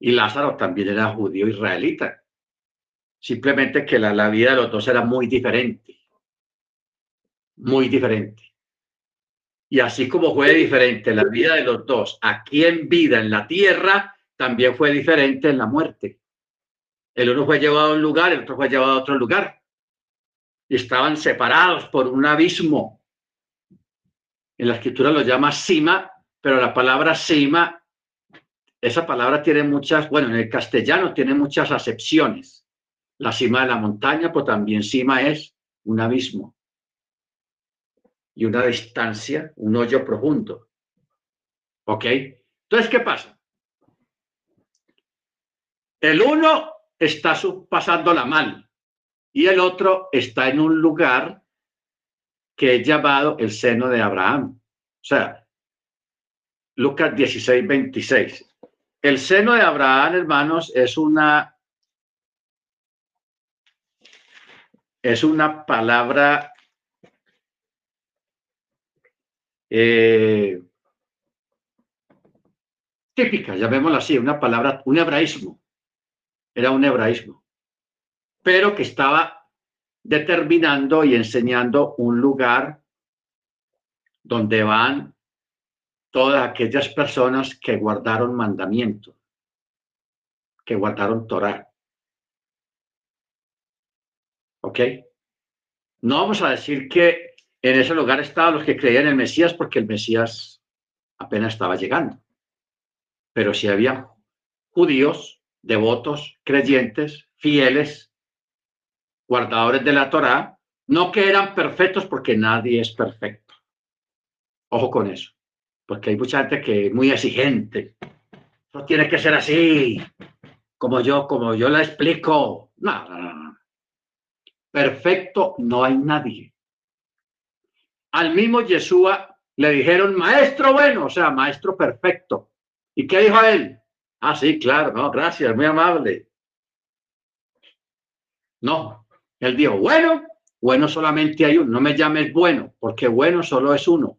Y Lázaro también era judío israelita. Simplemente que la, la vida de los dos era muy diferente. Muy diferente. Y así como fue diferente la vida de los dos aquí en vida en la tierra, también fue diferente en la muerte. El uno fue llevado a un lugar, el otro fue llevado a otro lugar. Y estaban separados por un abismo en la escritura lo llama cima, pero la palabra cima, esa palabra tiene muchas, bueno, en el castellano tiene muchas acepciones. La cima de la montaña, pues también cima es un abismo y una distancia, un hoyo profundo. ¿Ok? Entonces, ¿qué pasa? El uno está pasándola mal y el otro está en un lugar que es llamado el seno de Abraham. O sea, Lucas 16, 26. El seno de Abraham, hermanos, es una es una palabra eh, típica, llamémosla así, una palabra, un hebraísmo. Era un hebraísmo, pero que estaba determinando y enseñando un lugar donde van todas aquellas personas que guardaron mandamiento, que guardaron Torah. ¿Ok? No vamos a decir que en ese lugar estaban los que creían en el Mesías porque el Mesías apenas estaba llegando. Pero sí había judíos, devotos, creyentes, fieles, guardadores de la Torá, no que eran perfectos porque nadie es perfecto. Ojo con eso, porque hay mucha gente que es muy exigente. Eso tiene que ser así, como yo, como yo la explico. No, no, no. Perfecto no hay nadie. Al mismo Yeshua le dijeron maestro bueno, o sea, maestro perfecto. ¿Y qué dijo él? Ah, sí, claro, no, gracias, muy amable. No, él dijo, bueno, bueno solamente hay uno, no me llames bueno, porque bueno solo es uno.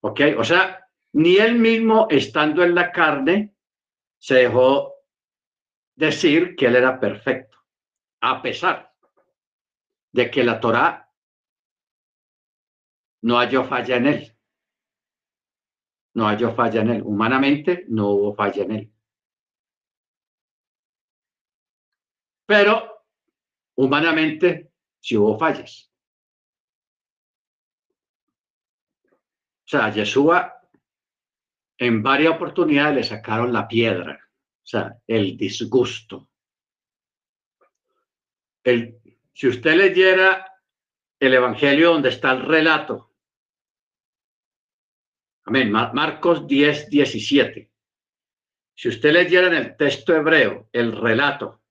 ¿Ok? O sea, ni él mismo estando en la carne se dejó decir que él era perfecto, a pesar de que la Torá no halló falla en él. No halló falla en él. Humanamente no hubo falla en él. Pero humanamente sí hubo fallas. O sea, Yeshua en varias oportunidades le sacaron la piedra, o sea, el disgusto. El, si usted leyera el Evangelio donde está el relato, amén, Marcos 10, 17. Si usted leyera en el texto hebreo el relato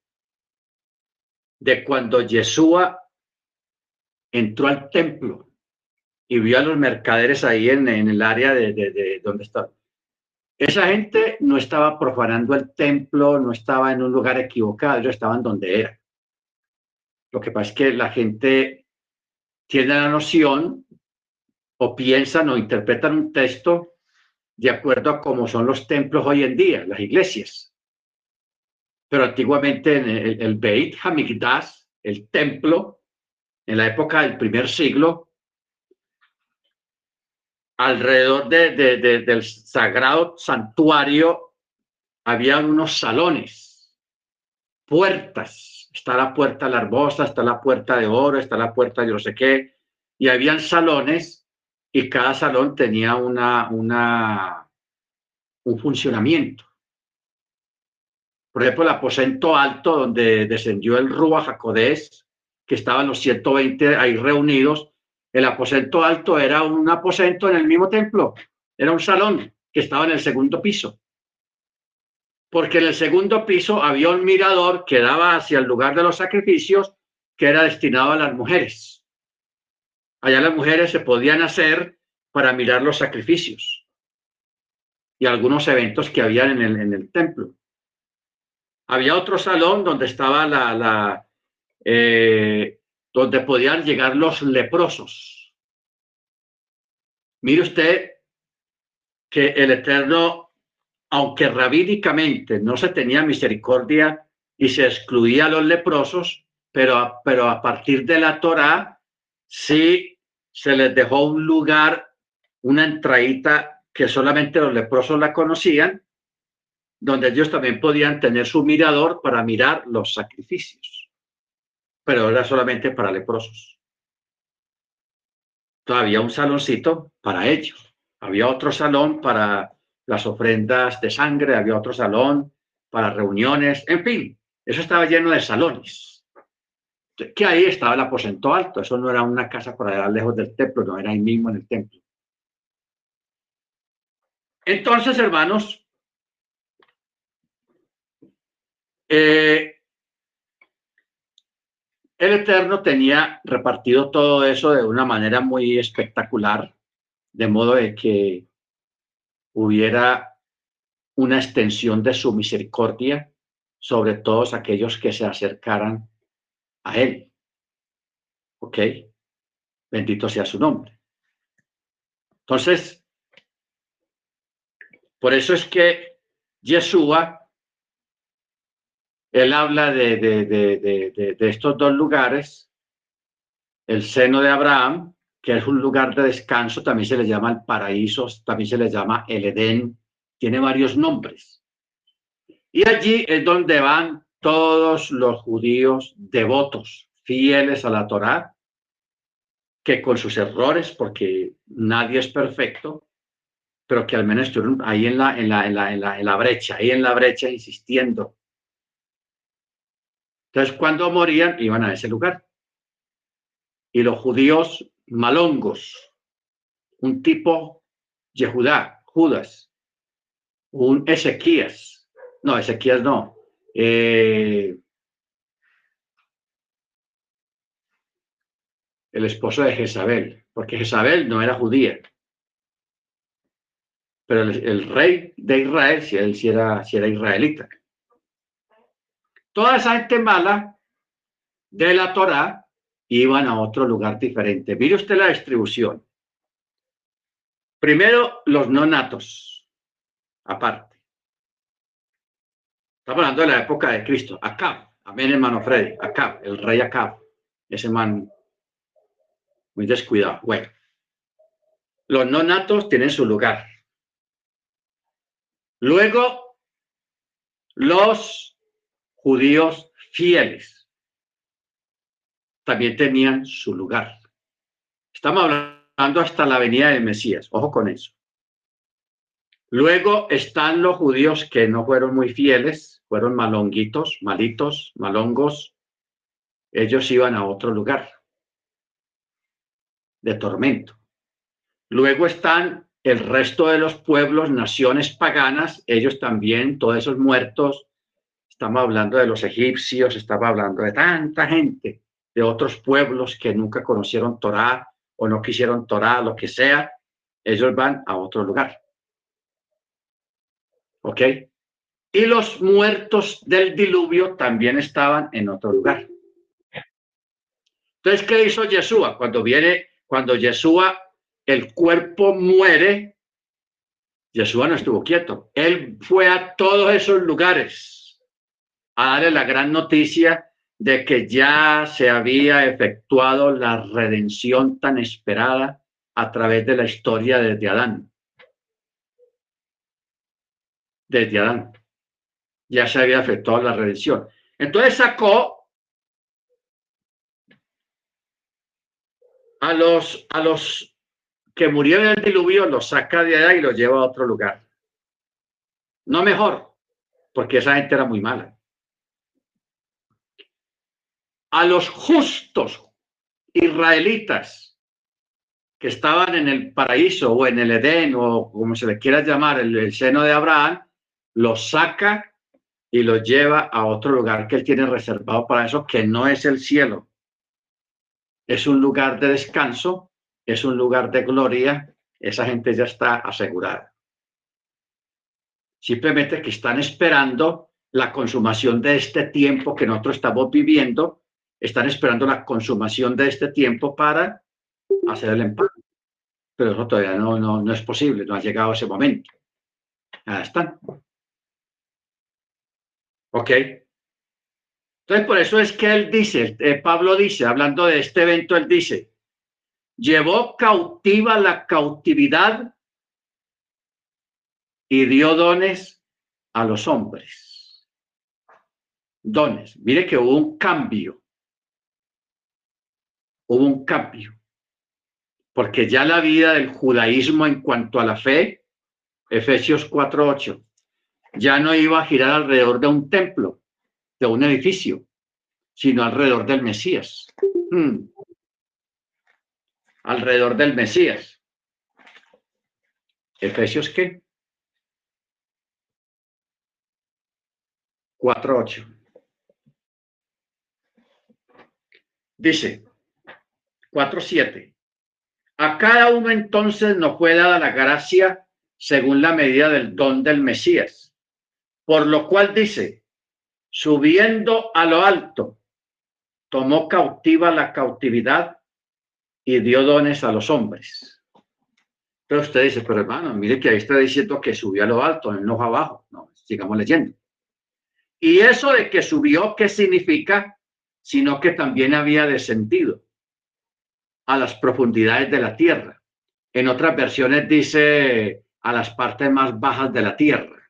de cuando Yeshua entró al templo y vio a los mercaderes ahí en, el área de, de donde está. Esa gente no estaba profanando el templo, no estaba en un lugar equivocado, ellos estaban donde era. Lo que pasa es que la gente tiene la noción o piensan o interpretan un texto de acuerdo a cómo son los templos hoy en día, las iglesias. Pero antiguamente en el, el Beit Hamikdash, el templo, en la época del primer siglo, alrededor del sagrado santuario había unos salones, puertas. Está la puerta larbosa, está la puerta de oro, está la puerta de no sé qué. Y habían salones y cada salón tenía una, un funcionamiento. Por ejemplo, el aposento alto donde descendió el Rúa Jacodés, que estaban los 120 ahí reunidos, el aposento alto era un aposento en el mismo templo, era un salón que estaba en el segundo piso. Porque en el segundo piso había un mirador que daba hacia el lugar de los sacrificios que era destinado a las mujeres. Allá las mujeres se podían hacer para mirar los sacrificios y algunos eventos que habían en el, en el templo. Había otro salón donde estaba la, eh, donde podían llegar los leprosos. Mire usted que el Eterno, aunque rabídicamente no se tenía misericordia y se excluía a los leprosos, pero, pero a partir de la Torá sí se les dejó un lugar, una entradita que solamente los leprosos la conocían, donde ellos también podían tener su mirador para mirar los sacrificios pero era solamente para leprosos. Todavía un saloncito para ellos. Había otro salón para las ofrendas de sangre, había otro salón para reuniones, en fin, eso estaba lleno de salones. Que ahí estaba el aposento alto, eso no era una casa por allá lejos del templo, no era ahí mismo en el templo. Entonces, hermanos, eh, el Eterno tenía repartido todo eso de una manera muy espectacular, de modo de que hubiera una extensión de su misericordia sobre todos aquellos que se acercaran a Él. ¿Ok? Bendito sea su nombre. Entonces, por eso es que Yeshua él habla de, estos dos lugares, el seno de Abraham, que es un lugar de descanso, también se le llama el paraíso, también se le llama el Edén, tiene varios nombres. Y allí es donde van todos los judíos devotos, fieles a la Torá, que con sus errores, porque nadie es perfecto, pero que al menos estuvieron ahí en la, en la, en la, en la brecha, ahí en la brecha insistiendo entonces, cuando morían, iban a ese lugar. Y los judíos malongos, un tipo Yehudá, Judas, un Ezequías, no, Ezequías no, eh, el esposo de Jezabel, porque Jezabel no era judía, pero el, rey de Israel, si él si era, era israelita. Toda esa gente mala de la Torá iban a otro lugar diferente. Mire usted la distribución. Primero, los no natos, aparte. Estamos hablando de la época de Cristo. Acá, amén, hermano Freddy. Acá, el rey Acab. Ese man muy descuidado. Bueno, los no natos tienen su lugar. Luego, los judíos fieles también tenían su lugar. Estamos hablando hasta la venida del Mesías, ojo con eso. Luego están los judíos que no fueron muy fieles, fueron malonguitos, malitos, malongos. Ellos iban a otro lugar de tormento. Luego están el resto de los pueblos, naciones paganas, ellos también, todos esos muertos, estamos hablando de los egipcios, estamos hablando de tanta gente, de otros pueblos que nunca conocieron Torá o no quisieron Torá, lo que sea, ellos van a otro lugar. ¿Ok? Y los muertos del diluvio también estaban en otro lugar. Entonces, ¿qué hizo Yeshua? Cuando viene, cuando Yeshua el cuerpo muere, Yeshua no estuvo quieto. Él fue a todos esos lugares a darle la gran noticia de que ya se había efectuado la redención tan esperada a través de la historia desde Adán. Desde Adán. Ya se había efectuado la redención. Entonces sacó a los, a los que murió en el diluvio lo saca de allá y lo lleva a otro lugar. No mejor, porque esa gente era muy mala. A los justos israelitas que estaban en el paraíso o en el Edén o como se le quiera llamar, el seno de Abraham, los saca y los lleva a otro lugar que él tiene reservado para eso, que no es el cielo. Es un lugar de descanso es un lugar de gloria, esa gente ya está asegurada. Simplemente que están esperando la consumación de este tiempo que nosotros estamos viviendo, están esperando la consumación de este tiempo para hacer el empate. Pero eso todavía no, no, no es posible, no ha llegado ese momento. Ya están. ¿Ok? Entonces, por eso es que él dice, eh, Pablo dice, hablando de este evento, él dice, llevó cautiva la cautividad y dio dones a los hombres. Dones. Mire que hubo un cambio. Hubo un cambio. Porque ya la vida del judaísmo en cuanto a la fe, Efesios 4:8, ya no iba a girar alrededor de un templo, de un edificio, sino alrededor del Mesías. Hmm alrededor del Mesías. Efesios qué? 4.8. Dice 4.7. A cada uno entonces nos fue dada la gracia según la medida del don del Mesías. Por lo cual dice, subiendo a lo alto, tomó cautiva la cautividad y dio dones a los hombres. Pero usted dice, pero hermano, mire que ahí está diciendo que subió a lo alto, no abajo. No, sigamos leyendo. Y eso de que subió, ¿qué significa? Sino que también había descendido a las profundidades de la tierra. En otras versiones dice a las partes más bajas de la tierra.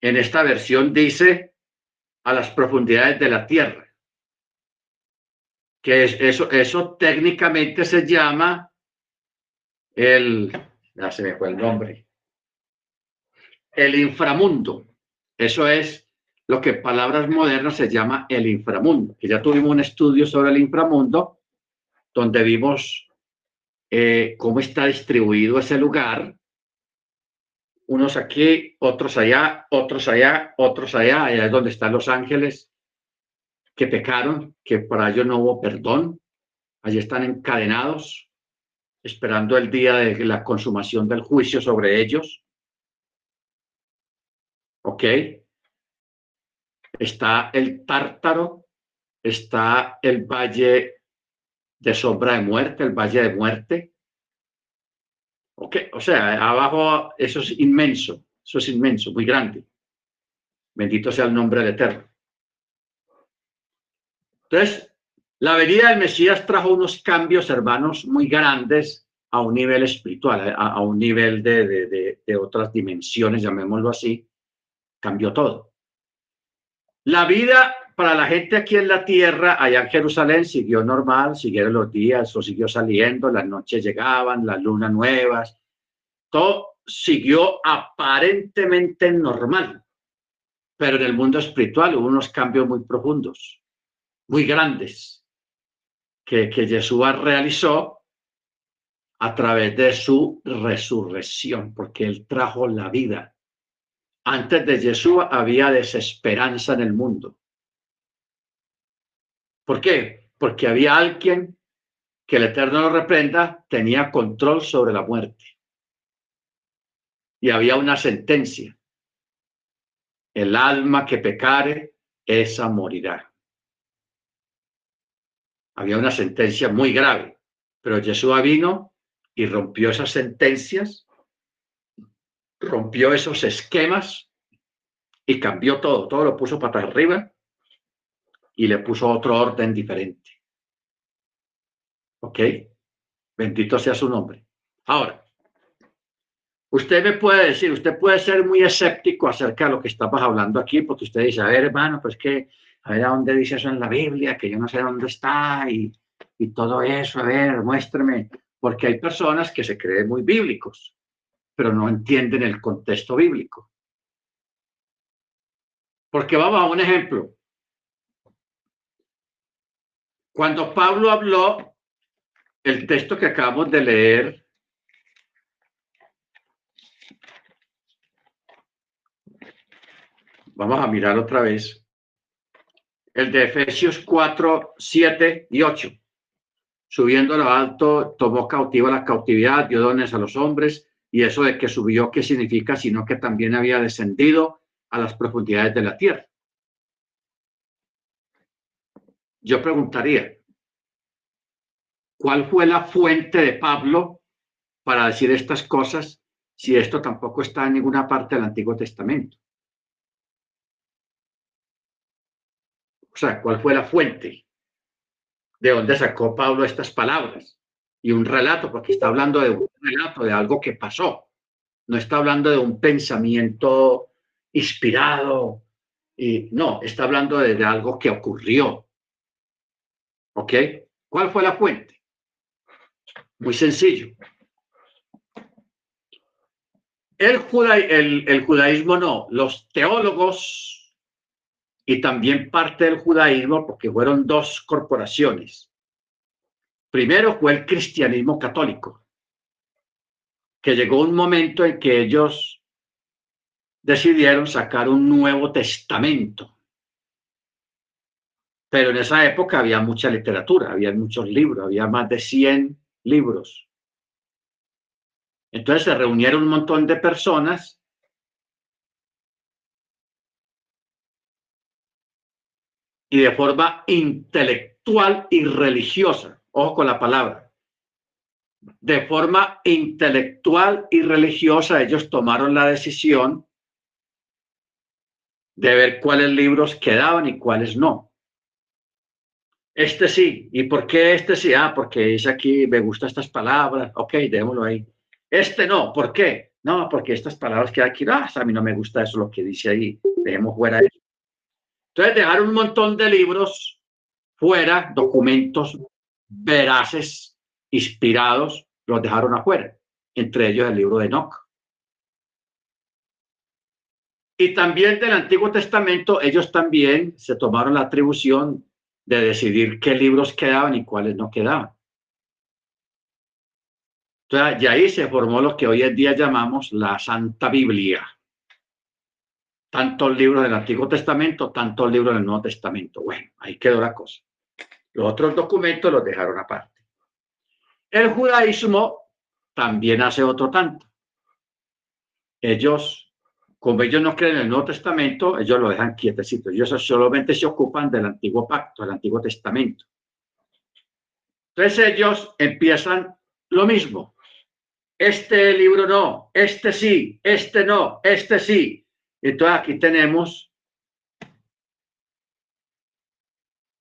En esta versión dice a las profundidades de la tierra que es, eso, eso técnicamente se llama el, se me fue el nombre, el inframundo. Eso es lo que palabras modernas se llama el inframundo, que ya tuvimos un estudio sobre el inframundo, donde vimos eh, cómo está distribuido ese lugar, unos aquí, otros allá, otros allá, otros allá, allá es donde están los ángeles, que pecaron, que para ellos no hubo perdón. Allí están encadenados, esperando el día de la consumación del juicio sobre ellos. ¿Ok? Está el tártaro, está el valle de sombra de muerte, el valle de muerte. O sea, abajo eso es inmenso, eso es inmenso, muy grande. Bendito sea el nombre del Eterno. Entonces, la venida del Mesías trajo unos cambios, hermanos, muy grandes a un nivel espiritual, a, un nivel de, de, otras dimensiones, llamémoslo así, cambió todo. La vida para la gente aquí en la tierra, allá en Jerusalén, siguió normal, siguieron los días, o siguió saliendo, las noches llegaban, las lunas nuevas, todo siguió aparentemente normal, pero en el mundo espiritual hubo unos cambios muy profundos, muy grandes, que, que Yeshua realizó a través de su resurrección, porque él trajo la vida. Antes de Yeshua había desesperanza en el mundo. ¿Por qué? Porque había alguien que el Eterno lo reprenda, tenía control sobre la muerte. Y había una sentencia. El alma que pecare, esa morirá. Había una sentencia muy grave, pero Jesús vino y rompió esas sentencias, rompió esos esquemas y cambió todo, todo lo puso para arriba y le puso otro orden diferente. ¿Ok? Bendito sea su nombre. Ahora, usted me puede decir, usted puede ser muy escéptico acerca de lo que estamos hablando aquí, porque usted dice, a ver, hermano, pues que, a ver a dónde dice eso en la Biblia, que yo no sé dónde está y, y todo eso, a ver, muéstrame, porque hay personas que se creen muy bíblicos, pero no entienden el contexto bíblico. Porque vamos a un ejemplo. Cuando Pablo habló, el texto que acabamos de leer, vamos a mirar otra vez, el de Efesios 4, 7 y 8. Subiendo a lo alto, tomó cautiva la cautividad, dio dones a los hombres, y eso de que subió, ¿qué significa? Sino que también había descendido a las profundidades de la tierra. Yo preguntaría, ¿cuál fue la fuente de Pablo para decir estas cosas si esto tampoco está en ninguna parte del Antiguo Testamento? O sea, ¿cuál fue la fuente? ¿De dónde sacó Pablo estas palabras? Y un relato, porque está hablando de un relato, de algo que pasó. No está hablando de un pensamiento inspirado. Y, no, está hablando de algo que ocurrió. ¿Ok? ¿Cuál fue la fuente? Muy sencillo. El, el, judaísmo no, los teólogos y también parte del judaísmo, porque fueron dos corporaciones. Primero fue el cristianismo católico, que llegó un momento en que ellos decidieron sacar un nuevo testamento pero en esa época había mucha literatura, había muchos libros, había más de 100 libros. Entonces se reunieron un montón de personas y de forma intelectual y religiosa, ojo con la palabra, de forma intelectual y religiosa ellos tomaron la decisión de ver cuáles libros quedaban y cuáles no. Este sí. ¿Y por qué este sí? Ah, porque dice aquí, me gustan estas palabras. Ok, démoslo ahí. Este no. ¿Por qué? No, porque estas palabras que aquí, ah, a mí no me gusta eso lo que dice ahí. Dejemos fuera eso. Entonces, dejar un montón de libros fuera, documentos veraces, inspirados, los dejaron afuera. Entre ellos el libro de Enoch. Y también del Antiguo Testamento, ellos también se tomaron la atribución de decidir qué libros quedaban y cuáles no quedaban. Entonces, y ahí se formó lo que hoy en día llamamos la Santa Biblia. Tanto el libro del Antiguo Testamento, tanto el libro del Nuevo Testamento. Bueno, ahí quedó la cosa. Los otros documentos los dejaron aparte. El judaísmo también hace otro tanto. Ellos como ellos no creen en el Nuevo Testamento, ellos lo dejan quietecito. Ellos solamente se ocupan del Antiguo Pacto, del Antiguo Testamento. Entonces ellos empiezan lo mismo. Este libro no, este sí, este no, este sí. Entonces aquí tenemos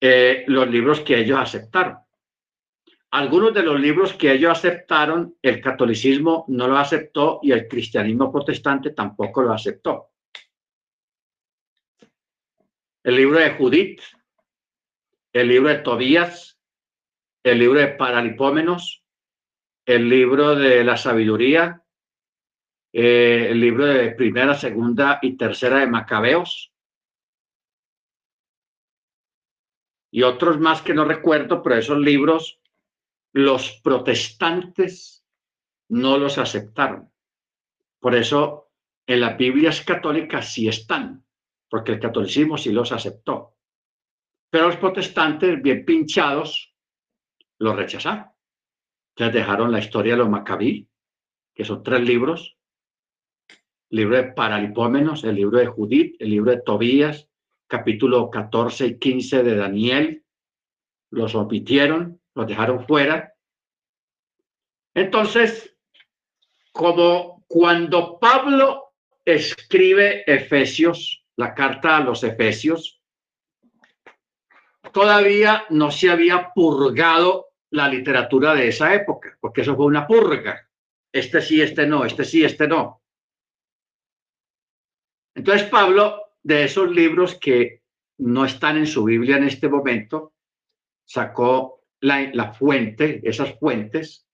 eh, los libros que ellos aceptaron. Algunos de los libros que ellos aceptaron, el catolicismo no lo aceptó y el cristianismo protestante tampoco lo aceptó. El libro de Judith, el libro de Tobías, el libro de Paralipómenos, el libro de la sabiduría, eh, el libro de primera, segunda y tercera de Macabeos. Y otros más que no recuerdo, pero esos libros los protestantes no los aceptaron. Por eso en las Biblias católicas sí están, porque el catolicismo sí los aceptó. Pero los protestantes, bien pinchados, los rechazaron. Entonces dejaron la historia de los Macabí, que son tres libros. El libro de Paralipómenos, el libro de Judith, el libro de Tobías, capítulo 14 y 15 de Daniel. Los omitieron, los dejaron fuera. Entonces, como cuando Pablo escribe Efesios, la carta a los Efesios, todavía no se había purgado la literatura de esa época, porque eso fue una purga. Este sí, este no, este sí, este no. Entonces Pablo, de esos libros que no están en su Biblia en este momento, sacó la, la fuente, esas fuentes,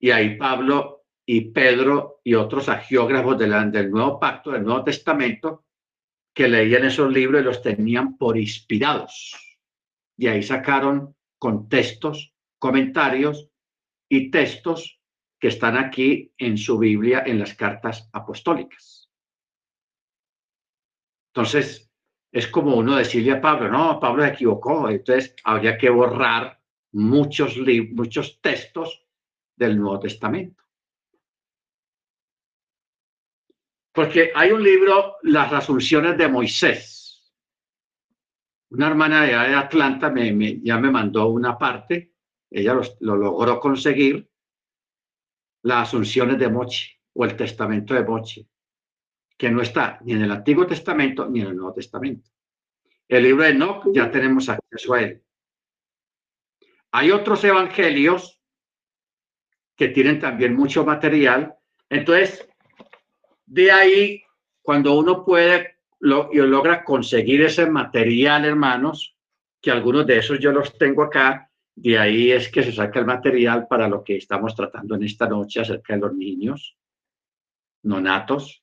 y ahí Pablo y Pedro y otros agiógrafos del, del Nuevo Pacto, del Nuevo Testamento, que leían esos libros y los tenían por inspirados. Y ahí sacaron contextos, comentarios y textos que están aquí en su Biblia en las cartas apostólicas. Entonces, es como uno decirle a Pablo, no, Pablo se equivocó, entonces habría que borrar muchos, muchos textos del Nuevo Testamento. Porque hay un libro, Las Asunciones de Moisés. Una hermana de, Atlanta me, ya me mandó una parte, ella lo, logró conseguir, las Asunciones de Mochi o el Testamento de Mochi, que no está ni en el Antiguo Testamento ni en el Nuevo Testamento. El libro de Enoch ya tenemos acceso a él. Hay otros evangelios que tienen también mucho material. Entonces, de ahí, cuando uno puede lo, y logra conseguir ese material, hermanos, que algunos de esos yo los tengo acá, de ahí es que se saca el material para lo que estamos tratando en esta noche acerca de los niños nonatos,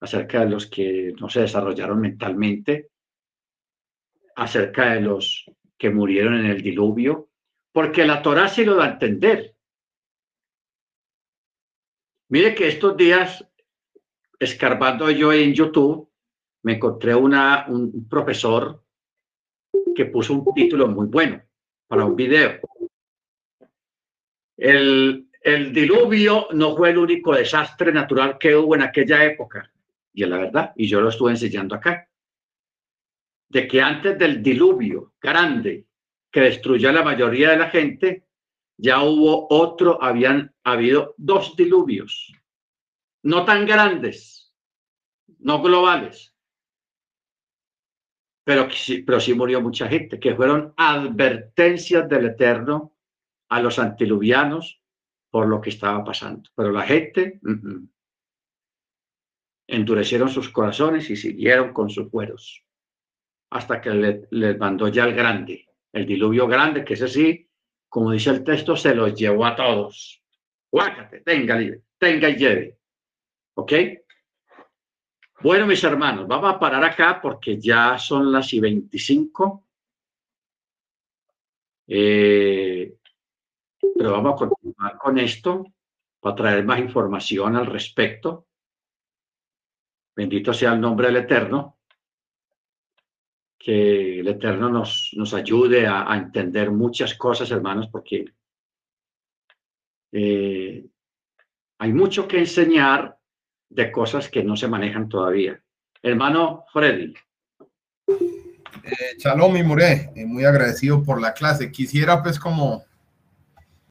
acerca de los que no se desarrollaron mentalmente, acerca de los que murieron en el diluvio, porque la Torah sí lo da a entender. Mire que estos días escarbando yo en YouTube, me encontré una, un profesor que puso un título muy bueno para un video. El, el diluvio no fue el único desastre natural que hubo en aquella época, y la verdad, y yo lo estuve enseñando acá, de que antes del diluvio grande que destruyó a la mayoría de la gente, ya hubo otro, habían habido dos diluvios no tan grandes, no globales, pero, pero sí murió mucha gente, que fueron advertencias del Eterno a los antiluvianos por lo que estaba pasando. Pero la gente endurecieron sus corazones y siguieron con sus fueros hasta que les mandó ya el grande, el diluvio grande, que ese sí, como dice el texto, se los llevó a todos. Guácate, tenga tenga y lleve. ¿Ok? Bueno, mis hermanos, vamos a parar acá porque ya son las y 25. Eh, pero vamos a continuar con esto para traer más información al respecto. Bendito sea el nombre del Eterno. Que el Eterno nos, nos ayude a, entender muchas cosas, hermanos, porque eh, hay mucho que enseñar de cosas que no se manejan todavía. Hermano Freddy. Eh, Shalom Muré, eh, muy agradecido por la clase. Quisiera pues como